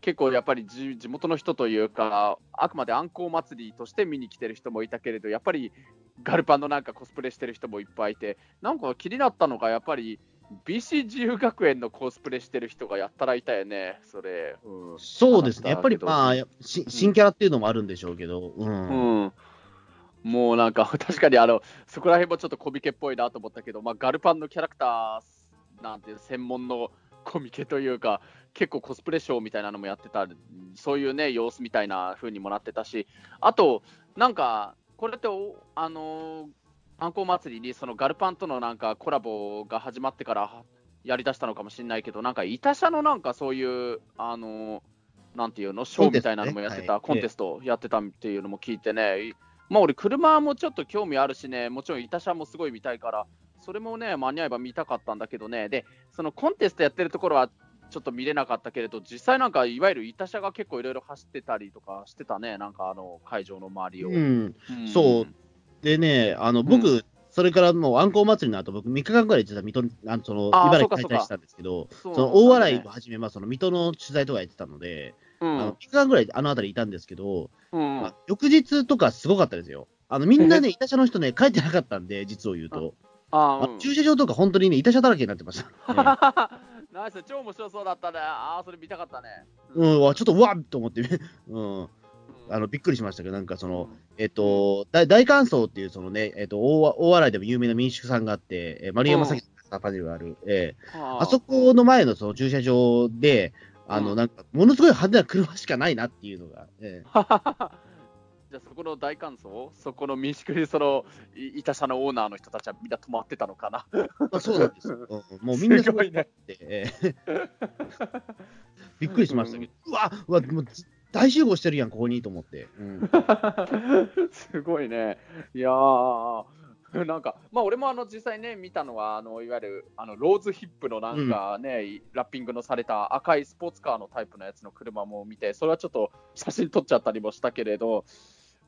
結構やっぱり地地元の人というか、あくまであんこう祭りとして見に来てる人もいたけれど、やっぱりガルパンのなんかコスプレしてる人もいっぱいいて、なんか気になったのが、やっぱり BC 自由学園のコスプレしてる人がやったらいたよね、それ。うんそうですね。やっぱり、まあ、新キャラっていうのもあるんでしょうけど、うん。うん、もうなんか、*laughs* 確かにあのそこら辺もちょっとコミケっぽいなと思ったけど、まあ、ガルパンのキャラクターなんていう専門のコミケというか、結構コスプレショーみたいなのもやってた、そういうね、様子みたいな風にもなってたし、あと、なんか、これってお、あのーあんこう祭りにそのガルパンとのなんかコラボが始まってからやりだしたのかもしれないけど、なんか、いた社のなんかそういう、あのーなんていうの、ショーみたいなのもやってた、ココンテストやってたっていうのも聞いてね、まあ俺、車もちょっと興味あるしね、もちろん、いた車もすごい見たいから、それもね、間に合えば見たかったんだけどね、で、そのコンテストやってるところはちょっと見れなかったけれど、実際なんか、いわゆるいた車が結構いろいろ走ってたりとかしてたね、なんかあの会場の周りを。うん。うんそうでね、あの、僕、それからもう、あんこう祭りの後、僕、3日間ぐらい実は水戸に、あのその、茨城に滞在したんですけど、そその、大洗をはじめ、まあ、その、水戸の取材とかやってたので、うんあの3日間ぐらいあの辺りいたんですけど、うんまあ翌日とかすごかったですよ。あの、みんなね、いた車の人ね、帰ってなかったんで、実を言うと。あーうんあ駐車場とか本当にね、いた車だらけになってました。ね *laughs* ナイス、超面白そうだったね。ああ、それ見たかったね。うん、わちょっと、うわっと思って、*laughs* うん、あのびっくりしましたけど、なんかその、えっと、大大観荘っていう、そのね、えっと、大大洗でも有名な民宿さんがあって、えー丸山崎のパネルがある、えーあそこの前のその駐車場で、あの、うん。なんか、ものすごい派手な車しかないなっていうのが、え *laughs* じゃあそこの大感想そこの民宿にそのいいた社のオーナーの人たちはみんな泊まってたのかな？あ、そうなんですよ。う *laughs* んもうみんなすごいね。*laughs* びっくりしましたけど、うわ、うわ、もう大集合してるやん、ここにと思って。うん *laughs* すごいね。いやー、なんか、まあ俺もあの実際ね、見たのは、あのいわゆるあのローズヒップのなんかね、ラッピングのされた赤いスポーツカーのタイプのやつの車も見て、それはちょっと写真撮っちゃったりもしたけれど、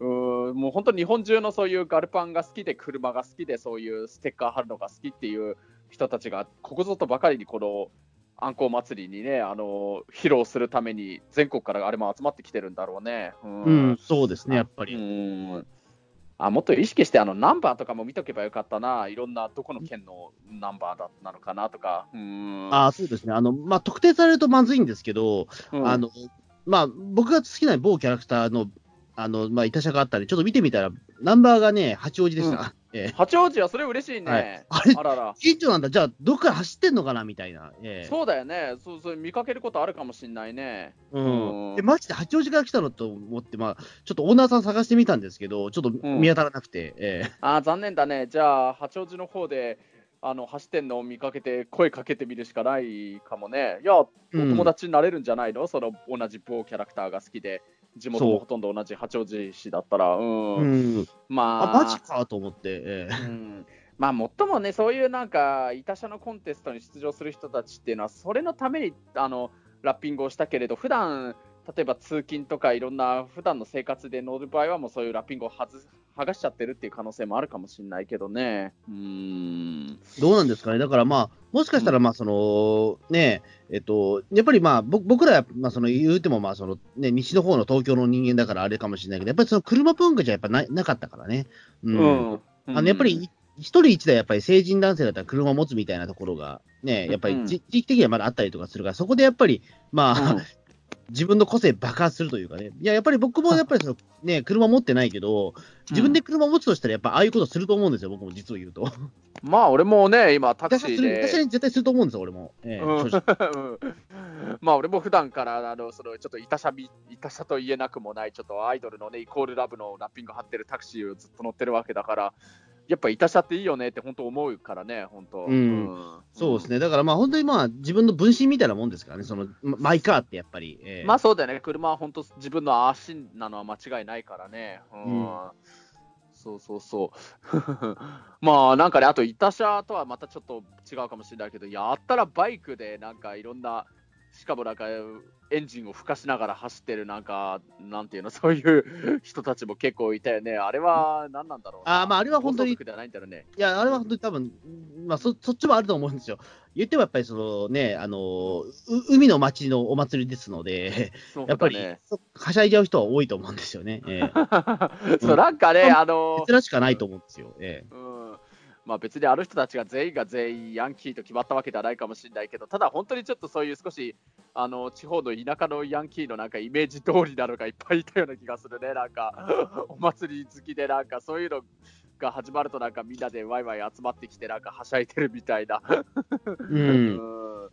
うもう本当日本中のそういうガルパンが好きで、車が好きで、そういうステッカー貼るのが好きっていう人たちが、ここぞとばかりにこのあんこう祭りにね、あの披露するために、全国からあれも集まってきてるんだろうね。うん、うん、そうですね、やっぱり。うんあもっと意識してあのナンバーとかも見とけばよかったな、いろんなどこの県のナンバーだなのかなとか。うんあそうですね。あの、まあ、特定されるとまずいんですけど、うんあの、まあ、僕が好きな某キャラクターの、あの、まあ、いたしゃがあったり、ちょっと見てみたら、ナンバーがね、八王子でした。うん *laughs* ええ八王子はそれ嬉しいね。はいあれあらら。近所なんだ、じゃあ、どっから走ってんのかな？みたいな。ええそうだよね。そうそう見かけることあるかもしれないね。うんうんで、マジで八王子から来たのと思って、まあ、ちょっとオーナーさん探してみたんですけど、ちょっと見当たらなくて、ええあー残念だね。じゃあ、八王子の方であの走ってんのを見かけて、声かけてみるしかないかもね。いや、おうん友達になれるんじゃないの、その同じ某キャラクターが好きで、地元もほとんど同じ八王子市だったら。うん。うん、まあ、あ、マジかと思って、ええうんまあ、もっともね、そういうなんか、いたしゃのコンテストに出場する人たちっていうのは、それのためにあのラッピングをしたけれど、普段例えば通勤とかいろんな普段の生活で乗る場合は、もうそういうラッピングを外す剥がしちゃってるっていう可能性もあるかもしれないけどね。うーん。どうなんですかね、だからまあ、もしかしたら、まあ、その、ね、えっと、やっぱりまあ、ぼ僕らは、まあ、その、言うても、まあ、その、ね、西の方の東京の人間だからあれかもしれないけど、やっぱりその車文化じゃやっぱななかったからね。うん。うん。あの、やっぱり、一人一台やっぱり成人男性だったら車を持つみたいなところが、ね、やっぱうんりじ地域的にはまだあったりとかするから、そこでやっぱり、まあ、うん自分の個性爆発するというかね。いや、やっぱり僕もやっぱりその、ね、車持ってないけど、自分で車持つとしたら、やっぱああいうことすると思うんですよ、僕も実を言うと。*laughs* まあ、俺もね、今、タクシー私はする、私はで。絶対すると思うんですよ、俺も。ええうん正直うん *laughs* まあ俺も普段からあのそのちょっといたしゃびいたしゃと言えなくもないちょっとアイドルのねイコールラブのラッピング貼ってるタクシーをずっと乗ってるわけだからやっぱいたしゃっていいよねって本当思うからね本当、うん。そうですね。だからまあ本当にまあ自分の分身みたいなもんですからね、そのまマイカーってやっぱり。ええ。まあそうだよね。車は本当自分の足なのは間違いないからね。うん、うん。そうそうそう。*laughs* まあなんかねあといたしゃとはまたちょっと違うかもしれないけどやったらバイクでなんかいろんなしかもなんかエンジンを吹かしながら走ってるなんかなんていうのそういう人たちも結構いたよね。*laughs* あれは何なんだろうな。あーまああれは本当にいんだろうね。いや、あれは本当に多分、まあそ、そっちもあると思うんですよ。言ってもやっぱりそのね、あの、う海の町のお祭りですので、そうやっぱり、はしゃいじゃう人は多いと思うんですよね。ええ。*laughs* そうなんかねあの珍しくはないと思うんですよ。ええ。うんまあ、別にあの人たちが全員が全員ヤンキーと決まったわけではないかもしれないけど、ただ本当にちょっとそういう少しあの地方の田舎のヤンキーのなんかイメージ通りなのがいっぱいいたような気がするね、なんかお祭り好きで、なんかそういうのが始まると、なんかみんなでワイワイ集まってきて、なんかはしゃいでるみたいな。うん、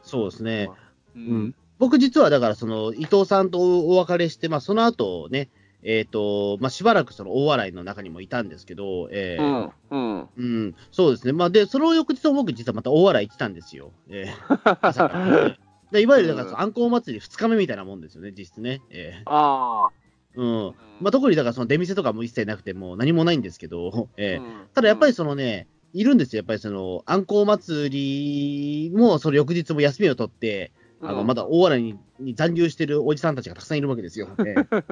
そうですね。うん、僕実はだからその伊藤さんとお別れして、まあその後ね、えっ、と、まあしばらくその大笑いの中にもいたんですけど、ええうんうんうん、そうですね。まあ、で、その翌日も僕、実はまた大笑い行ってたんですよ。えー *laughs* 朝からねでいわゆる、だからその、あんこう祭り2日目みたいなもんですよね、実質ね。えあーうんあ。まあ、特に、だから、その出店とかも一切なくて、もう何もないんですけど、えーうんただやっぱりそのね、いるんですよ。やっぱりその、あんこう祭りも、その翌日も休みを取って、あの、まだ大笑いにに残留してるおじさんたちがたくさんいるわけですよ。えー *laughs*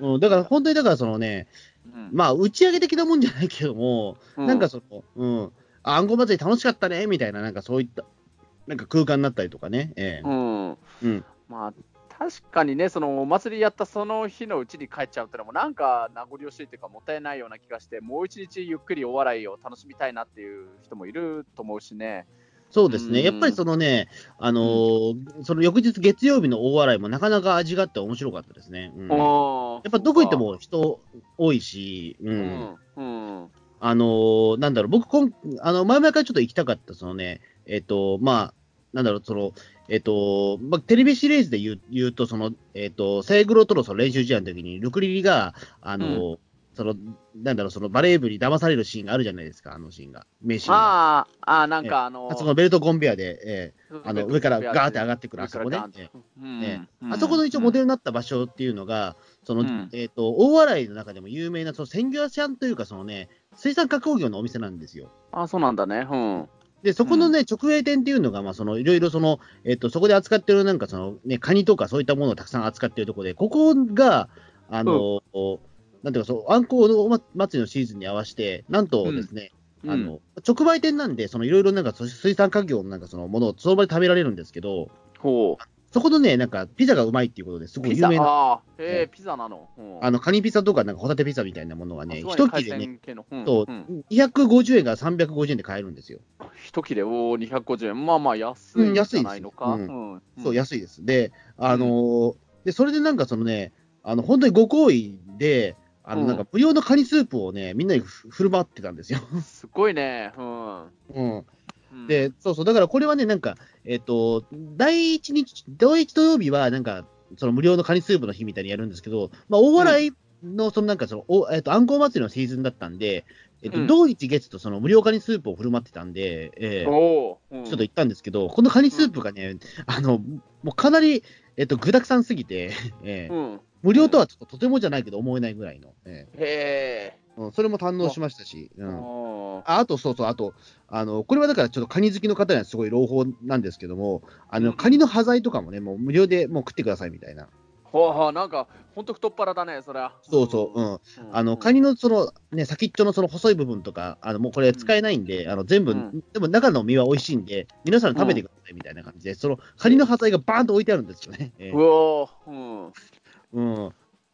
うんうん、だから、本当に、だからそのね、うんまあ、打ち上げ的なもんじゃないけども、うんなんかその、うん、あ暗号祭り楽しかったね、みたいな、なんかそういった、なんか空間になったりとかね。ええうんうん。まあ確かにね、そのお祭りやったその日のうちに帰っちゃうってのも、なんか名残惜しいというか、もったいないような気がして、もう一日ゆっくりお笑いを楽しみたいなっていう人もいると思うしね。そうですね。うんやっぱりそのね、あのーその翌日月曜日の大笑いもなかなか味があって面白かったですね。うん、ややっぱどこ行っても人多いし、う。うんん、うん、あのーなんだろう、僕こん、あの、前々からちょっと行きたかった、そのね、えっ、と、まあ、なんだろう、その、えっ、と、まあ、テレビシリーズで言う言うと、その、えっ、と、セイグロとのその練習試合の時に、ルクリリが、あのーその、なんだろう、そのバレー部に騙されるシーンがあるじゃないですか、あのシーンが。名シーンが。あーあー、なんかあのあそこのベルトコンベアで、えーあの上からガーって上がってくる、あそこね。あそこの一応モデルになった場所っていうのが、その、うんえっ、と、大洗の中でも有名な、その鮮魚屋さんというか、そのね、水産加工業のお店なんですよ。あそうなんだね。うん。で、そこのね、直営店っていうのが、まあ、その、いろいろその、えっ、と、そこで扱ってるなんかその、ね、カニとかそういったものをたくさん扱ってるところで、ここが、あの、なんていうか、そう、あんこう祭りのシーズンに合わせて、なんとですね、あの、直売店なんで、そのいろいろなんかそ水産家業のなんかそのものをその場で食べられるんですけど、ほう。そこのね、なんかピザがうまいっていうことですごい有名な、ああ、へえ、ピザなの。うんあの、カニピザとかなんかホタテピザみたいなものがね、一切れね、とうん250円から350円で買えるんですよ。一切れ、おお、250円。まあまあ、安いんじうん安いですゃないのか。ううんそう、い。安いです。で、あのーで、それでなんかそのね、あの、本当にご好意で、あの、うんなんか無料のカニスープをね、みんなにふ振る舞ってたんですよ。*laughs* すごいね。うん。うん。うん、で、そうそう、だからこれはね、なんか、えっ、と、第一日、第一土曜日は、なんか、その無料のカニスープの日みたいにやるんですけど、まあ、大笑いの、そのなんかその、おえっ、と、あんこう祭りのシーズンだったんで、えっ、と、うん同日月とその無料カニスープを振る舞ってたんで、えーうんちょっと行ったんですけど、このカニスープがね、あの、もうかなり、えっ、と、具沢山すぎて、*laughs* えーうん。無料とはちょっととてもじゃないけど思えないぐらいの、えへえ。ーうん、それも堪能しましたし、うん。ああと、そうそう、あと、あの、これはだからちょっとカニ好きの方にはすごい朗報なんですけども、あの、うんカニの端材とかもね、もう無料でもう食ってくださいみたいな。ほうほう、なんか、ほんと太っ腹だね、そりゃ。そうそう、うん。うんあの、カニのその、ね、先っちょのその細い部分とか、あの、もうこれ使えないんで、あの、全部、うんでも中の身は美味しいんで、皆さん食べてくださいみたいな感じで、その、カニの端材がバーンと置いてあるんですよね。えうーおーうん。うん。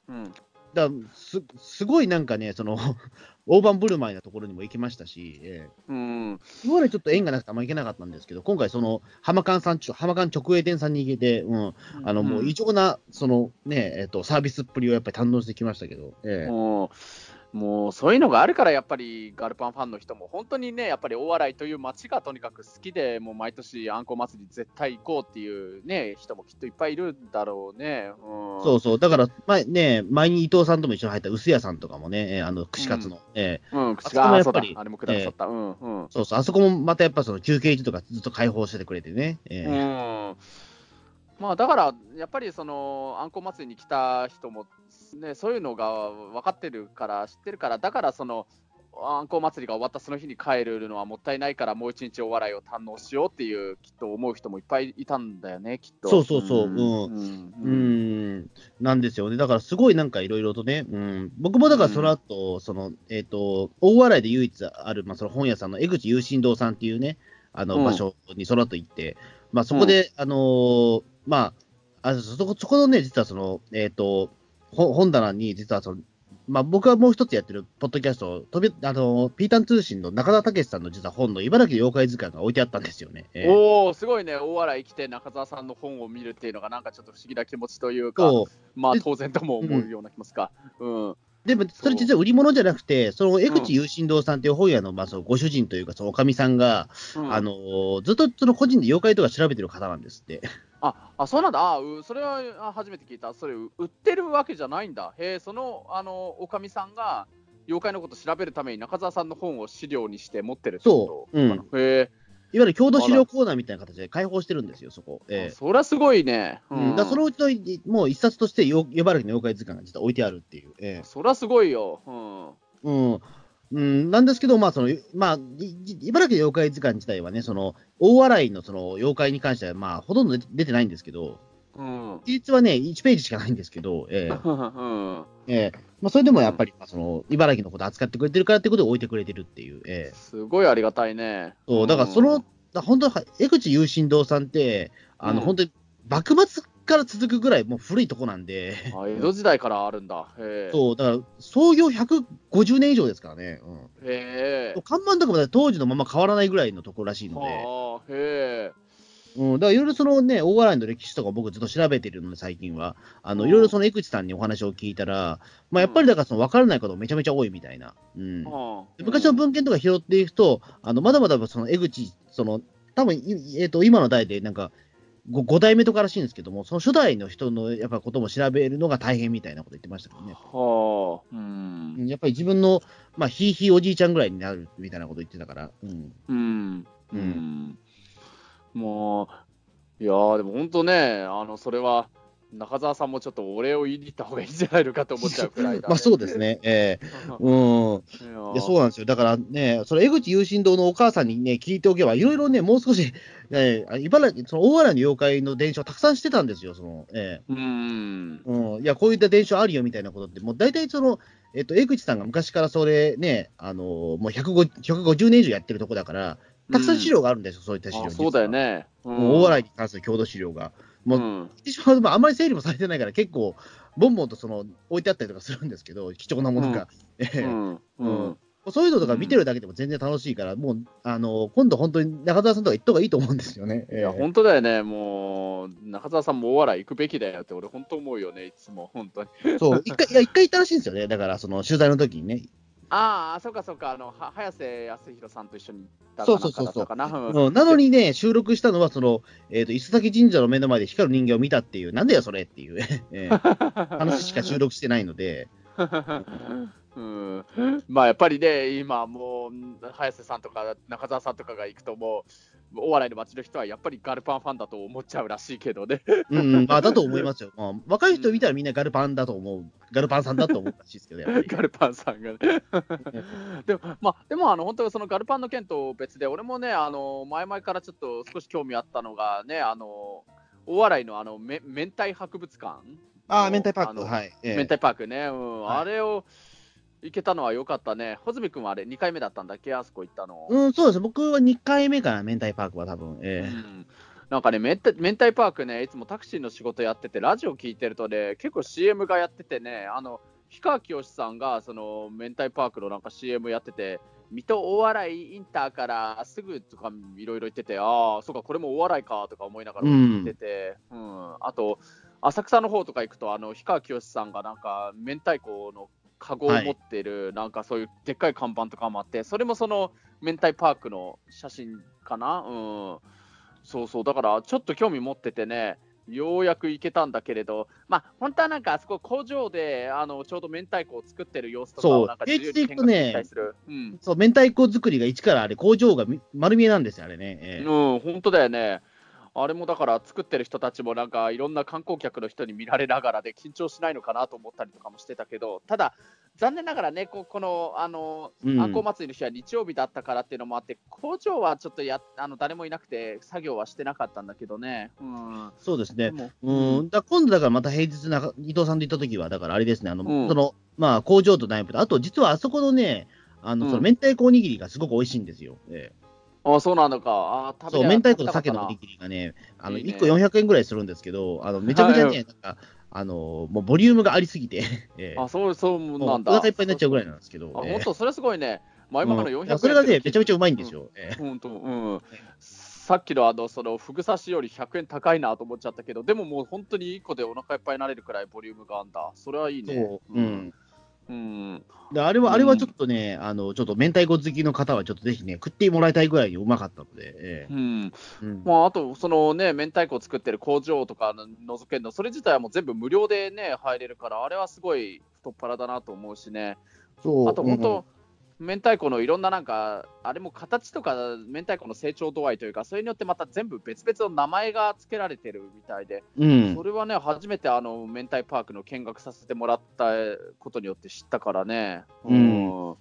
うん。だす、すごいなんかね、その、*laughs* 大盤振る舞いなところにも行きましたし、えーうん。今までちょっと縁がなくてあんま行けなかったんですけど、今回、その、浜館さん浜館直営店さんに行けて、うん、あの、もう異常な、そのね、えっ、と、サービスっぷりをやっぱり堪能してきましたけど、ええもう、そういうのがあるから、やっぱりガルパンファンの人も、本当にね、やっぱり大洗という街がとにかく好きで、もう毎年、あんこ祭り絶対行こうっていうね、人もきっといっぱいいるんだろうね。うん、そうそう、だから、前ね、前に伊藤さんとも一緒に入った薄谷さんとかもね、えーあの、串カツの、ええうん、口あそこもやっぱり、あれもくださった。うん、うん。そうそう、あそこもまたやっぱその休憩所とかずっと開放しててくれてね、ええうん。まあ、だから、やっぱりそのあんこ祭りに来た人も、ね、そういうのが分かってるから、知ってるから、だからそのあんこ祭りが終わったその日に帰るのはもったいないから、もう一日お笑いを堪能しようっていう、きっと思う人もいっぱいいたんだよね、きっと。そうそうそううん。うん。うーん、なんですよね。だからすごいなんかいろいろとね、うん、僕もだからその後、その、えっ、と、大洗で唯一ある、まあ、その本屋さんの江口有心堂さんっていうね、あの、うん。場所にその後行って、まあそこで、あのーまあ、あそこ、そこのね、実はその、えっ、と、ほ本棚に実はその、まあ僕はもう一つやってるポッドキャスト、飛びあのピータン通信の中田武さんの実は本の茨城妖怪図鑑が置いてあったんですよね。えーおお、すごいね、大洗来て中澤さんの本を見るっていうのが、なんかちょっと不思議な気持ちというか、そうでまあ当然とも思うような気もすか。うん。でも、それ実は売り物じゃなくて、その江口有心堂さんっていう本屋の、まあ、そのご主人というか、そのおかみさんが、うんあのーずっとその個人で妖怪とか調べてる方なんですって。ああそうなんだ、あうそれはあ初めて聞いた、それ、う売ってるわけじゃないんだ、へえ、そのあのおかみさんが妖怪のこと調べるために中澤さんの本を資料にして持ってるってこと。そう。うん。へいわゆる郷土資料コーナーみたいな形で開放してるんですよ、そこ。え、え。そりゃすごいね、えうん、だそのうちのもう一冊として、よ茨城の妖怪図鑑が実は置いてあるっていう。えそりゃすごいよ、うん、えうんうん、なんですけど、まあそのまあ、茨城の妖怪図鑑自体はね、その大洗のその妖怪に関しては、まあ、ほとんど出出てないんですけど、うん、事実はね、1ページしかないんですけど、ええ。うん、*laughs* ええ。まあ、それでもやっぱり、まあその茨城のこと扱ってくれてるからってことで置いてくれてるっていう、ええ。すごいありがたいね。そうだからその、うん。だ本当は江口有心堂さんって、あの、うん。本当に幕末から続くぐらいもう古いとこなんで、あ江戸時代からあるんだ、そう、だから創業150年以上ですからね、うん、へえ、看板とかもね当時のまま変わらないぐらいのところらしいので、はあ、へえ、うん、だからいろいろそのね、大洗の歴史とか僕ずっと調べてるので、最近は。あの、うん。いろいろその江口さんにお話を聞いたら、まあやっぱりだからその分からないことめちゃめちゃ多いみたいな。うん。昔の文献とか拾っていくと、あの、まだまだその江口、その、多分いえっ、と、今の代でなんか、5, 5代目とからしいんですけども、その初代の人のやっぱことも調べるのが大変みたいなこと言ってましたけどね。はあ、うんうんやっぱり自分の、まあ、ひいひいおじいちゃんぐらいになるみたいなこと言ってたから。うん。うん、ううんん、もう、いやー、でも本当ね、あのそれは中澤さんもちょっとお礼を言いに行った方がいいんじゃないのかと思っちゃうくらいだ、ね。*laughs* まあそうですね。ええ *laughs* うん。いやそうなんですよ。だからね、その江口有心堂のお母さんにね、聞いておけば、いろいろね、もう少し、えー、茨城、その大洗の妖怪の伝承をたくさんしてたんですよ、その、えうん、ーうん。いや、こういった伝承あるよみたいなことって、もう大体その、えっと、江口さんが昔からそれね、あのもう150 150年以上やってるとこだから、たくさん資料があるんですよ、そういった資料あそうだよ。ね。大笑い。いに関する郷土資料が。もう、うんああんまり整理もされてないから、結構、ボンボンとその置いてあったりとかするんですけど、貴重なものが。ええうんうんそういうのとか見てるだけでも全然楽しいから、もう、あの、今度本当に中澤さんとか行った方がいいと思うんですよね。いや、ええ本当だよね、もう、中澤さんも大笑い行くべきだよって、俺、本当思うよね、いつも、本当に。そう、一回、いや、一回行ったらしいんですよね。だから、その、取材の時にね。ああ、そうかそうか、あのは早瀬康弘さんと一緒に行ったそうそうそうそう。かな。うなのにね、収録したのは、その、えっ、と、伊勢崎神社の目の前で光る人形を見たっていう、なんだよ、それっていう、*laughs* ええ *laughs* 話しか収録してないので、*laughs* うん、まあやっぱりね、今もう、早瀬さんとか中澤さんとかが行くと、もう、お笑いの街の人はやっぱりガルパンファンだと思っちゃうらしいけどね。うん、うん、まあ、だと思いますよ。*laughs* まあ、若い人見たらみんなガルパンだと思う、ガルパンさんだと思うらしいですけど、やっぱり。ガルパンさんがね。*laughs* でも、まあ、でもあの本当、そのガルパンの件と別で、俺もね、あの前々からちょっと少し興味あったのがね、あの大笑いのあのめ明太博物館ああ、明太パーク、はい。ええ明太パークね、うんはいあれを行けたのは良かったね。穂積君はあれ、2回目だったんだっけ、あそこ行ったの。うん、そうです。僕は2回目かな、明太パークは多分。ええうんなんかね明太、明太パークね、いつもタクシーの仕事やってて、ラジオ聞いてるとね、結構 CM がやっててね、あの氷川きよしさんがその明太パークのなんか CM やってて、水戸大洗インターからすぐとかいろいろ言ってて、ああ、そうか、これも大洗かとか思いながら聞いてて、うんあと、浅草の方とか行くと、あの氷川きよしさんがなんか明太子のカゴを持ってる、なんかそういうでっかい看板とかもあって、それもその明太パークの写真かな、うん、そうそう、だからちょっと興味持っててね、ようやく行けたんだけれど、まあ、本当はなんかあそこ工場であのちょうど明太子を作ってる様子とかそうをなんか自由に見行くとね学したりする。うんそう、明太子作りが一からあれ、工場がみ丸見えなんですよ、あれね。ええうん、本当だよね。あれもだから作ってる人たちもなんかいろんな観光客の人に見られながらで緊張しないのかなと思ったりとかもしてたけど、ただ、残念ながらね、ここのあの、うん。あんこう祭りの日は日曜日だったからっていうのもあって、工場はちょっとやあの誰もいなくて、作業はしてなかったんだけどね。うん、そうですね。うん、だ今度だからまた平日な伊藤さんと行った時は、だからあれですね、あの、うん。その、まあ、工場と内部と、あと実はあそこのね、あの、うん。その明太子おにぎりがすごく美味しいんですよ。ええあそうなのか。あそう、明太子と鮭のおにぎりがね、あの、いいね1個400円ぐらいするんですけど、あの、めちゃくちゃはね、なんか、あの、もうボリュームがありすぎて、*laughs* ええあそうそうなんだ。お腹いっぱいになっちゃうぐらいなんですけど、あええ本当それすごいね。まあ、今からうん400円いやそれがね、めちゃめちゃうまいんでですよ。ええ本当、うん。さっきのあの、その、ふぐ刺しより100円高いなと思っちゃったけど、でももう本当に1個でお腹いっぱいになれるくらいボリュームがあるんだ。それはいいね。そう、うん。うん。であれは、あれはちょっとね、あの、ちょっと明太子好きの方は、ちょっとぜひね、食ってもらいたいぐらいにうまかったので、えうん。えうんまあ、あと、そのね、明太子を作ってる工場とかの覗けるの、それ自体はもう全部無料でね、入れるから、あれはすごい太っ腹だなと思うしね。そうあと本当、明太子のいろんななんか、あれも形とか、明太子の成長度合いというか、それによってまた全部別々の名前が付けられてるみたいで、うんそれはね、初めてあの明太パークの見学させてもらったことによって知ったからね。うんうん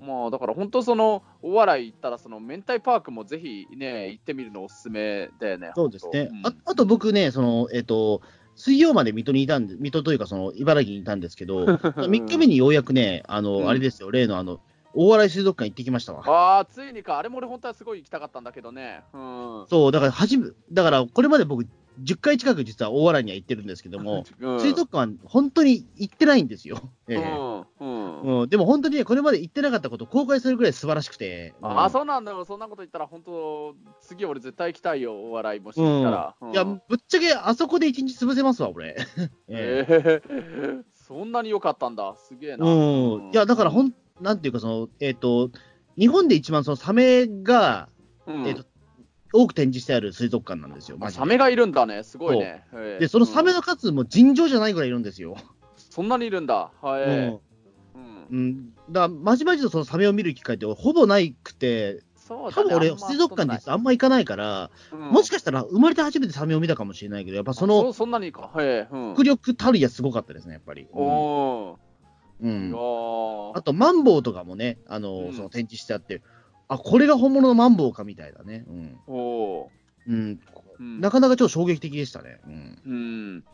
まあだから本当そのお笑い行ったらその明太パークもぜひね行ってみるのおすすめだよね。そうですね。本当ああと僕ね、その、えっ、と、水曜まで水戸にいたんで、水戸というか、その、茨城にいたんですけど、3日目にようやくね、あの、うんあれですよ、例のあの、大洗水族館行ってきましたわ。ああついにかあれも俺本当はすごい行きたかったんだけどね。うん。そう、だから、はじめ、だから、これまで僕、10回近く実は大洗には行ってるんですけども、*laughs* うん水族館、本当に行ってないんですよ。ええうんうんうん、でも本当にね、これまで行ってなかったことを公開するぐらい素晴らしくて。ああ、うそうなんだよ。そんなこと言ったら、本当、次俺絶対行きたいよ、お笑いもしたら。うんいや、ぶっちゃけあそこで一日潰せますわ、俺。*laughs* えええーそんなに良かったんだ。すげえな。うん。いや、だからほん、なんていうか、その、えっ、と、日本で一番そのサメが、うん、えっ、と、多く展示してある水族館なんですよ。あサメがいるんだね。すごいね。えーで、そのサメうんの数も尋常じゃないぐらいいるんですよ。そんなにいるんだ。はい。うん。だまじまじとそのサメを見る機会ってほぼないくて、そ多分俺、水族館実はあんま行かないから、うんもしかしたら生まれて初めてサメを見たかもしれないけど、やっぱそのあそんなにか。はい。うん。迫力たるやすごかったですね、やっぱり。うんあと、マンボウとかもね、あの、うんその展示してあって、あ、これが本物のマンボウかみたいだね。うん。おーうん。うんなかなかちょっと衝撃的でしたね。うん。うん。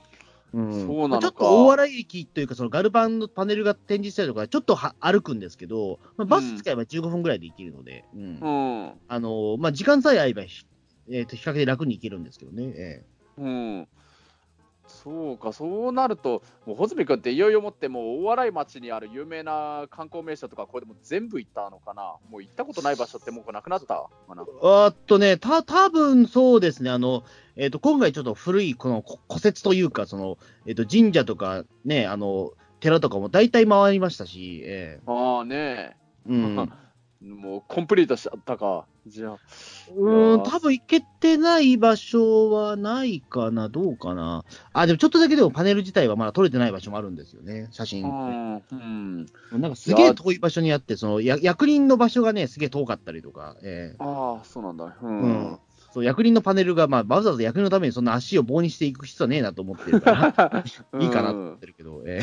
うんそうなのかちょっと大洗駅というか、そのガルパンのパネルが展示したりとか、ちょっとは歩くんですけど、まあ、バス使えば15分ぐらいで行けるので、うんうん。あのまあ、時間さえ合えばひ、えーと、比較的楽に行けるんですけどね。えうん。そうか、そうなると、もう穂積君っていよいよもって、もう大洗町にある有名な観光名所とか、これでも全部行ったのかな、もう行ったことない場所ってもうなくなったかな？あーっとね、た多分そうですね、あのえー、と今回ちょっと古いこのこ古説というか、そのえー、と神社とかね、あの寺とかも大体回りましたし、えああねーうん、*laughs* もうコンプリートしちゃったか、じゃあ。うーん、多分行けてない場所はないかな、どうかな。あ、でもちょっとだけでもパネル自体はまだ撮れてない場所もあるんですよね、写う真。ん、うん。なんかすげえ遠い場所にあって、そのや役人の場所がね、すげえ遠かったりとか、えーああ、そうなんだ。ううんん。そう役人のパネルが、まあ、わざわざ役人のためにそんな足を棒にしていく必要はねえなと思ってるから、*laughs* *laughs* いいかなと思ってるけど、え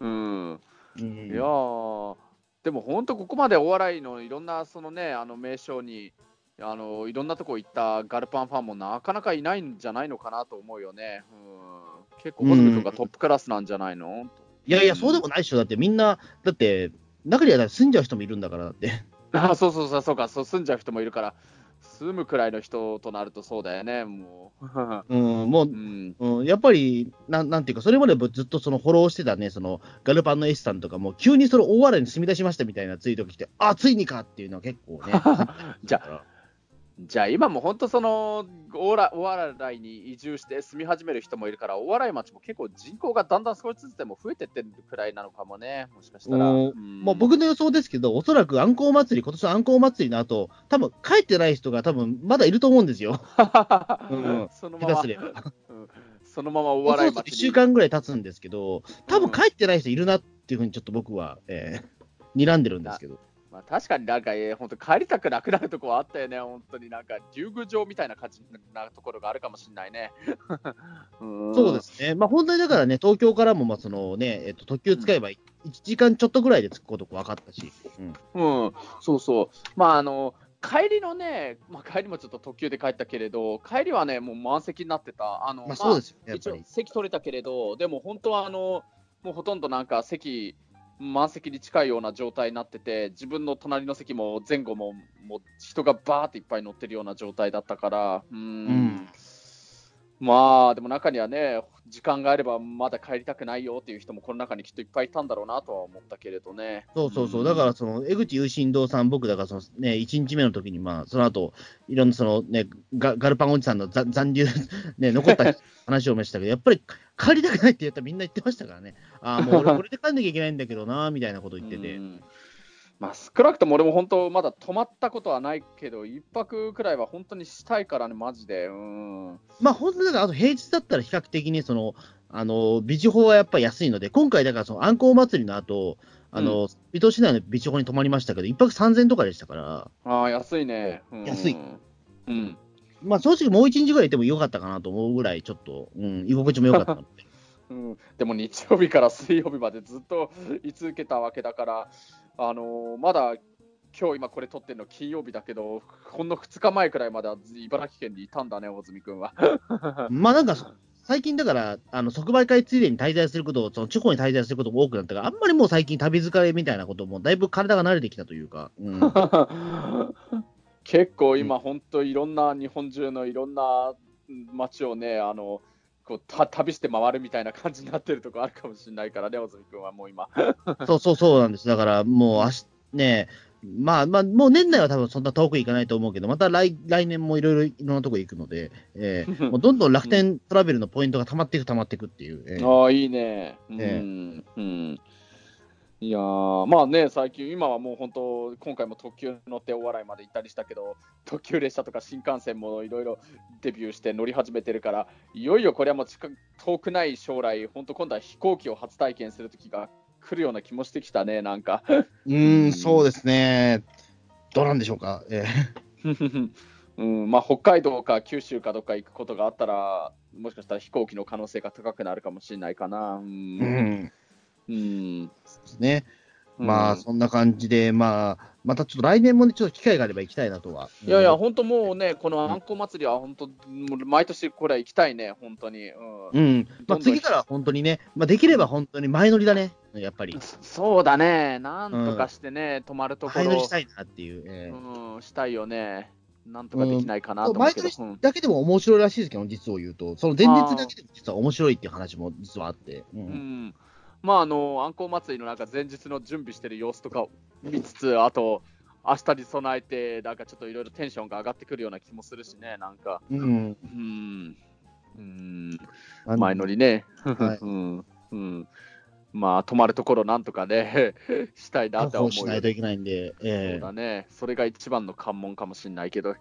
うん。ーうんいやー、でも本当、ここまでお笑いのいろんなその、ね、あの名称にあの、いろんなとこ行ったガルパンファンもなかなかいないんじゃないのかなと思うよね。うん、結構、ホズミ君がトップクラスなんじゃないの、いやいや、そうでもないでしょ。だってみんな、だって、中には住んじゃう人もいるんだから、だって。*laughs* あそうそうそうそうかそう、住んじゃう人もいるから、住むくらいの人となるとそうだよね、もう。*laughs* うん、もうう、ん、うん、やっぱりなん、なんていうか、それまでずっとそのフォローしてたね、そのガルパンの S さんとかも、急にその大笑いに住み出しましたみたいなツイートが来て、あ、ついにかっていうのは結構ね。*laughs* *laughs* じゃあ、じゃあ今も本当その大ら大洗に移住して住み始める人もいるから、大洗町も結構人口がだんだん少しずつでも増えてってるくらいなのかもね、もしかしたら。もう僕の予想ですけど、おそらくあんこう祭り、今年のあんこう祭りの後、多分帰ってない人が多分まだいると思うんですよ。*laughs* うんそのまま下手すれば。うんそのまま大そう洗町に1週間ぐらい経つんですけど、多分帰ってない人いるなっていうふうにちょっと僕は、えー、睨んでるんですけど。まあ、確かになんか、えー、本当帰りたくなくなるとこはあったよね、本当になんか竜宮城みたいな感じなところがあるかもしれないね。*laughs* うんそうですね。まあ本当にだからね、東京からもまあそのね、えっと、特急使えば1時間ちょっとぐらいで着くこと分かったし。うんうん、そうそう。まあ、あの、帰りのね、まあ、帰りもちょっと特急で帰ったけれど、帰りはね、もう満席になってた。あの、まあそうですよね、やっ一応。席取れたけれど、でも本当はあの、もうほとんどなんか席、満席に近いような状態になってて、自分の隣の席も前後ももう人がバーっていっぱい乗ってるような状態だったから、うん。うん。まあ、でも中にはね、時間があればまだ帰りたくないよっていう人もこの中にきっといっぱいいたんだろうなとは思ったけれどね。そうそうそう。んだから、その、江口雄心堂さん、僕、だから、その、ね、1日目の時に、まあ、その後、いろんな、その、ね、ガガルパンおじさんの残残留、ね、*laughs* 残った話をましたけど、やっぱり、帰りたくないって言ったらみんな言ってましたからね。ああ、もう俺、*laughs* これで帰んなきゃいけないんだけどな、みたいなこと言ってて。うんまあ、少なくとも俺も本当、まだ泊まったことはないけど、一泊くらいは本当にしたいからね、マジで。うん。まあ、本当にだから、あと平日だったら比較的に、その、あの、ビジホはやっぱり安いので、今回、だから、その、あんこう祭りの後、あの、水戸市内のビジホに泊まりましたけど、一泊3000とかでしたから、ああ、安いね。うん安い。うん。まあ、正直もう一日ぐらいいてもよかったかなと思うぐらい、ちょっと、うん、居心地も良かったので。*laughs* うん、でも日曜日から水曜日までずっと居続けたわけだから、あのーまだ今日今これ撮ってるの金曜日だけど、ほんの2日前くらいまでは茨城県にいたんだね、大住君は。*laughs* まあなんか、最近だから、あの即売会ついでに滞在すること、その地方に滞在することも多くなったから、あんまりもう最近旅疲れみたいなことも、だいぶ体が慣れてきたというか、うん、*laughs* 結構今、本当いろんな日本中のいろんな街をね、あのこうた旅して回るみたいな感じになってるとこあるかもしれないからね、君はもう今。*laughs* そうそうそうなんです。だからもう明日、ね、まあまあ、もう年内は多分そんな遠く行かないと思うけど、また来来年もいろいろいろんなとこ行くので、えー *laughs* もうどんどん楽天トラベルのポイントが溜まっていく、溜まっていくっていう。えーああ、いいね。うん。えうん、いやー、まあね、最近、今はもう本当、今回も特急乗ってお笑いまで行ったりしたけど、特急列車とか新幹線もいろいろデビューして乗り始めてるから、いよいよこれはもう近く遠くない将来、本当、今度は飛行機を初体験するときが来るような気もしてきたね、なんか。うーん、そうですね。どうなんでしょうか。えーうんまあ、北海道か九州かどっか行くことがあったら、もしかしたら飛行機の可能性が高くなるかもしれないかな。う。うんんうんですね。まあ、そんな感じで、まあ、またちょっと来年もね、ちょっと機会があれば行きたいなとは。いやいや、うん本当もうね、このあんこ祭りは本当、毎年これ行きたいね、本当に。うんうん。まあ、次から本当にね、まあ、できれば本当に前乗りだね、やっぱり。そうだね、なんとかしてね、泊まるところ前乗りしたいなっていう。ええうん、したいよね。なんとかできないかなと思うけど。前乗りだけでも面白いらしいですけど、実を言うと、その前日だけでも実は面白いっていう話も実はあって。ううんんまあ、あの、あんこ祭りのなんか前日の準備してる様子とかを見つつ、あと、明日に備えて、なんかちょっといろいろテンションが上がってくるような気もするしね、なんか。うん。うん。うん。前乗りね。はいうん。うん。まあ、泊まるところなんとかね、*laughs* したいなって思うしないといけないんで、そうえだね。それが一番の関門かもしれないけど。うえ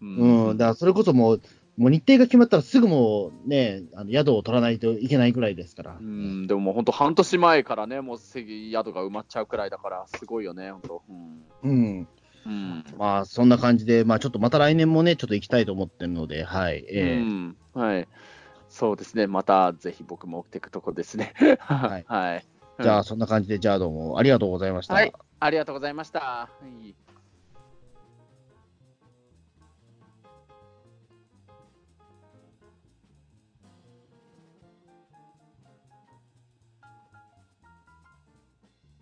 うん、だからそれこそもう、もう日程が決まったらすぐもうね、あの宿を取らないといけないぐらいですから。うん、でももう本当半年前からね、もう席宿が埋まっちゃうくらいだから、すごいよね、本当。うん。うん。うん。まあ、そんな感じで、まあ、ちょっとまた来年もね、ちょっと行きたいと思ってるので、はい。ええうん。はい。そうですね。またぜひ僕も追っていくとこですね。はい *laughs* はい。じゃあ、そんな感じで、じゃあどうもありがとうございました。はいありがとうございました。はい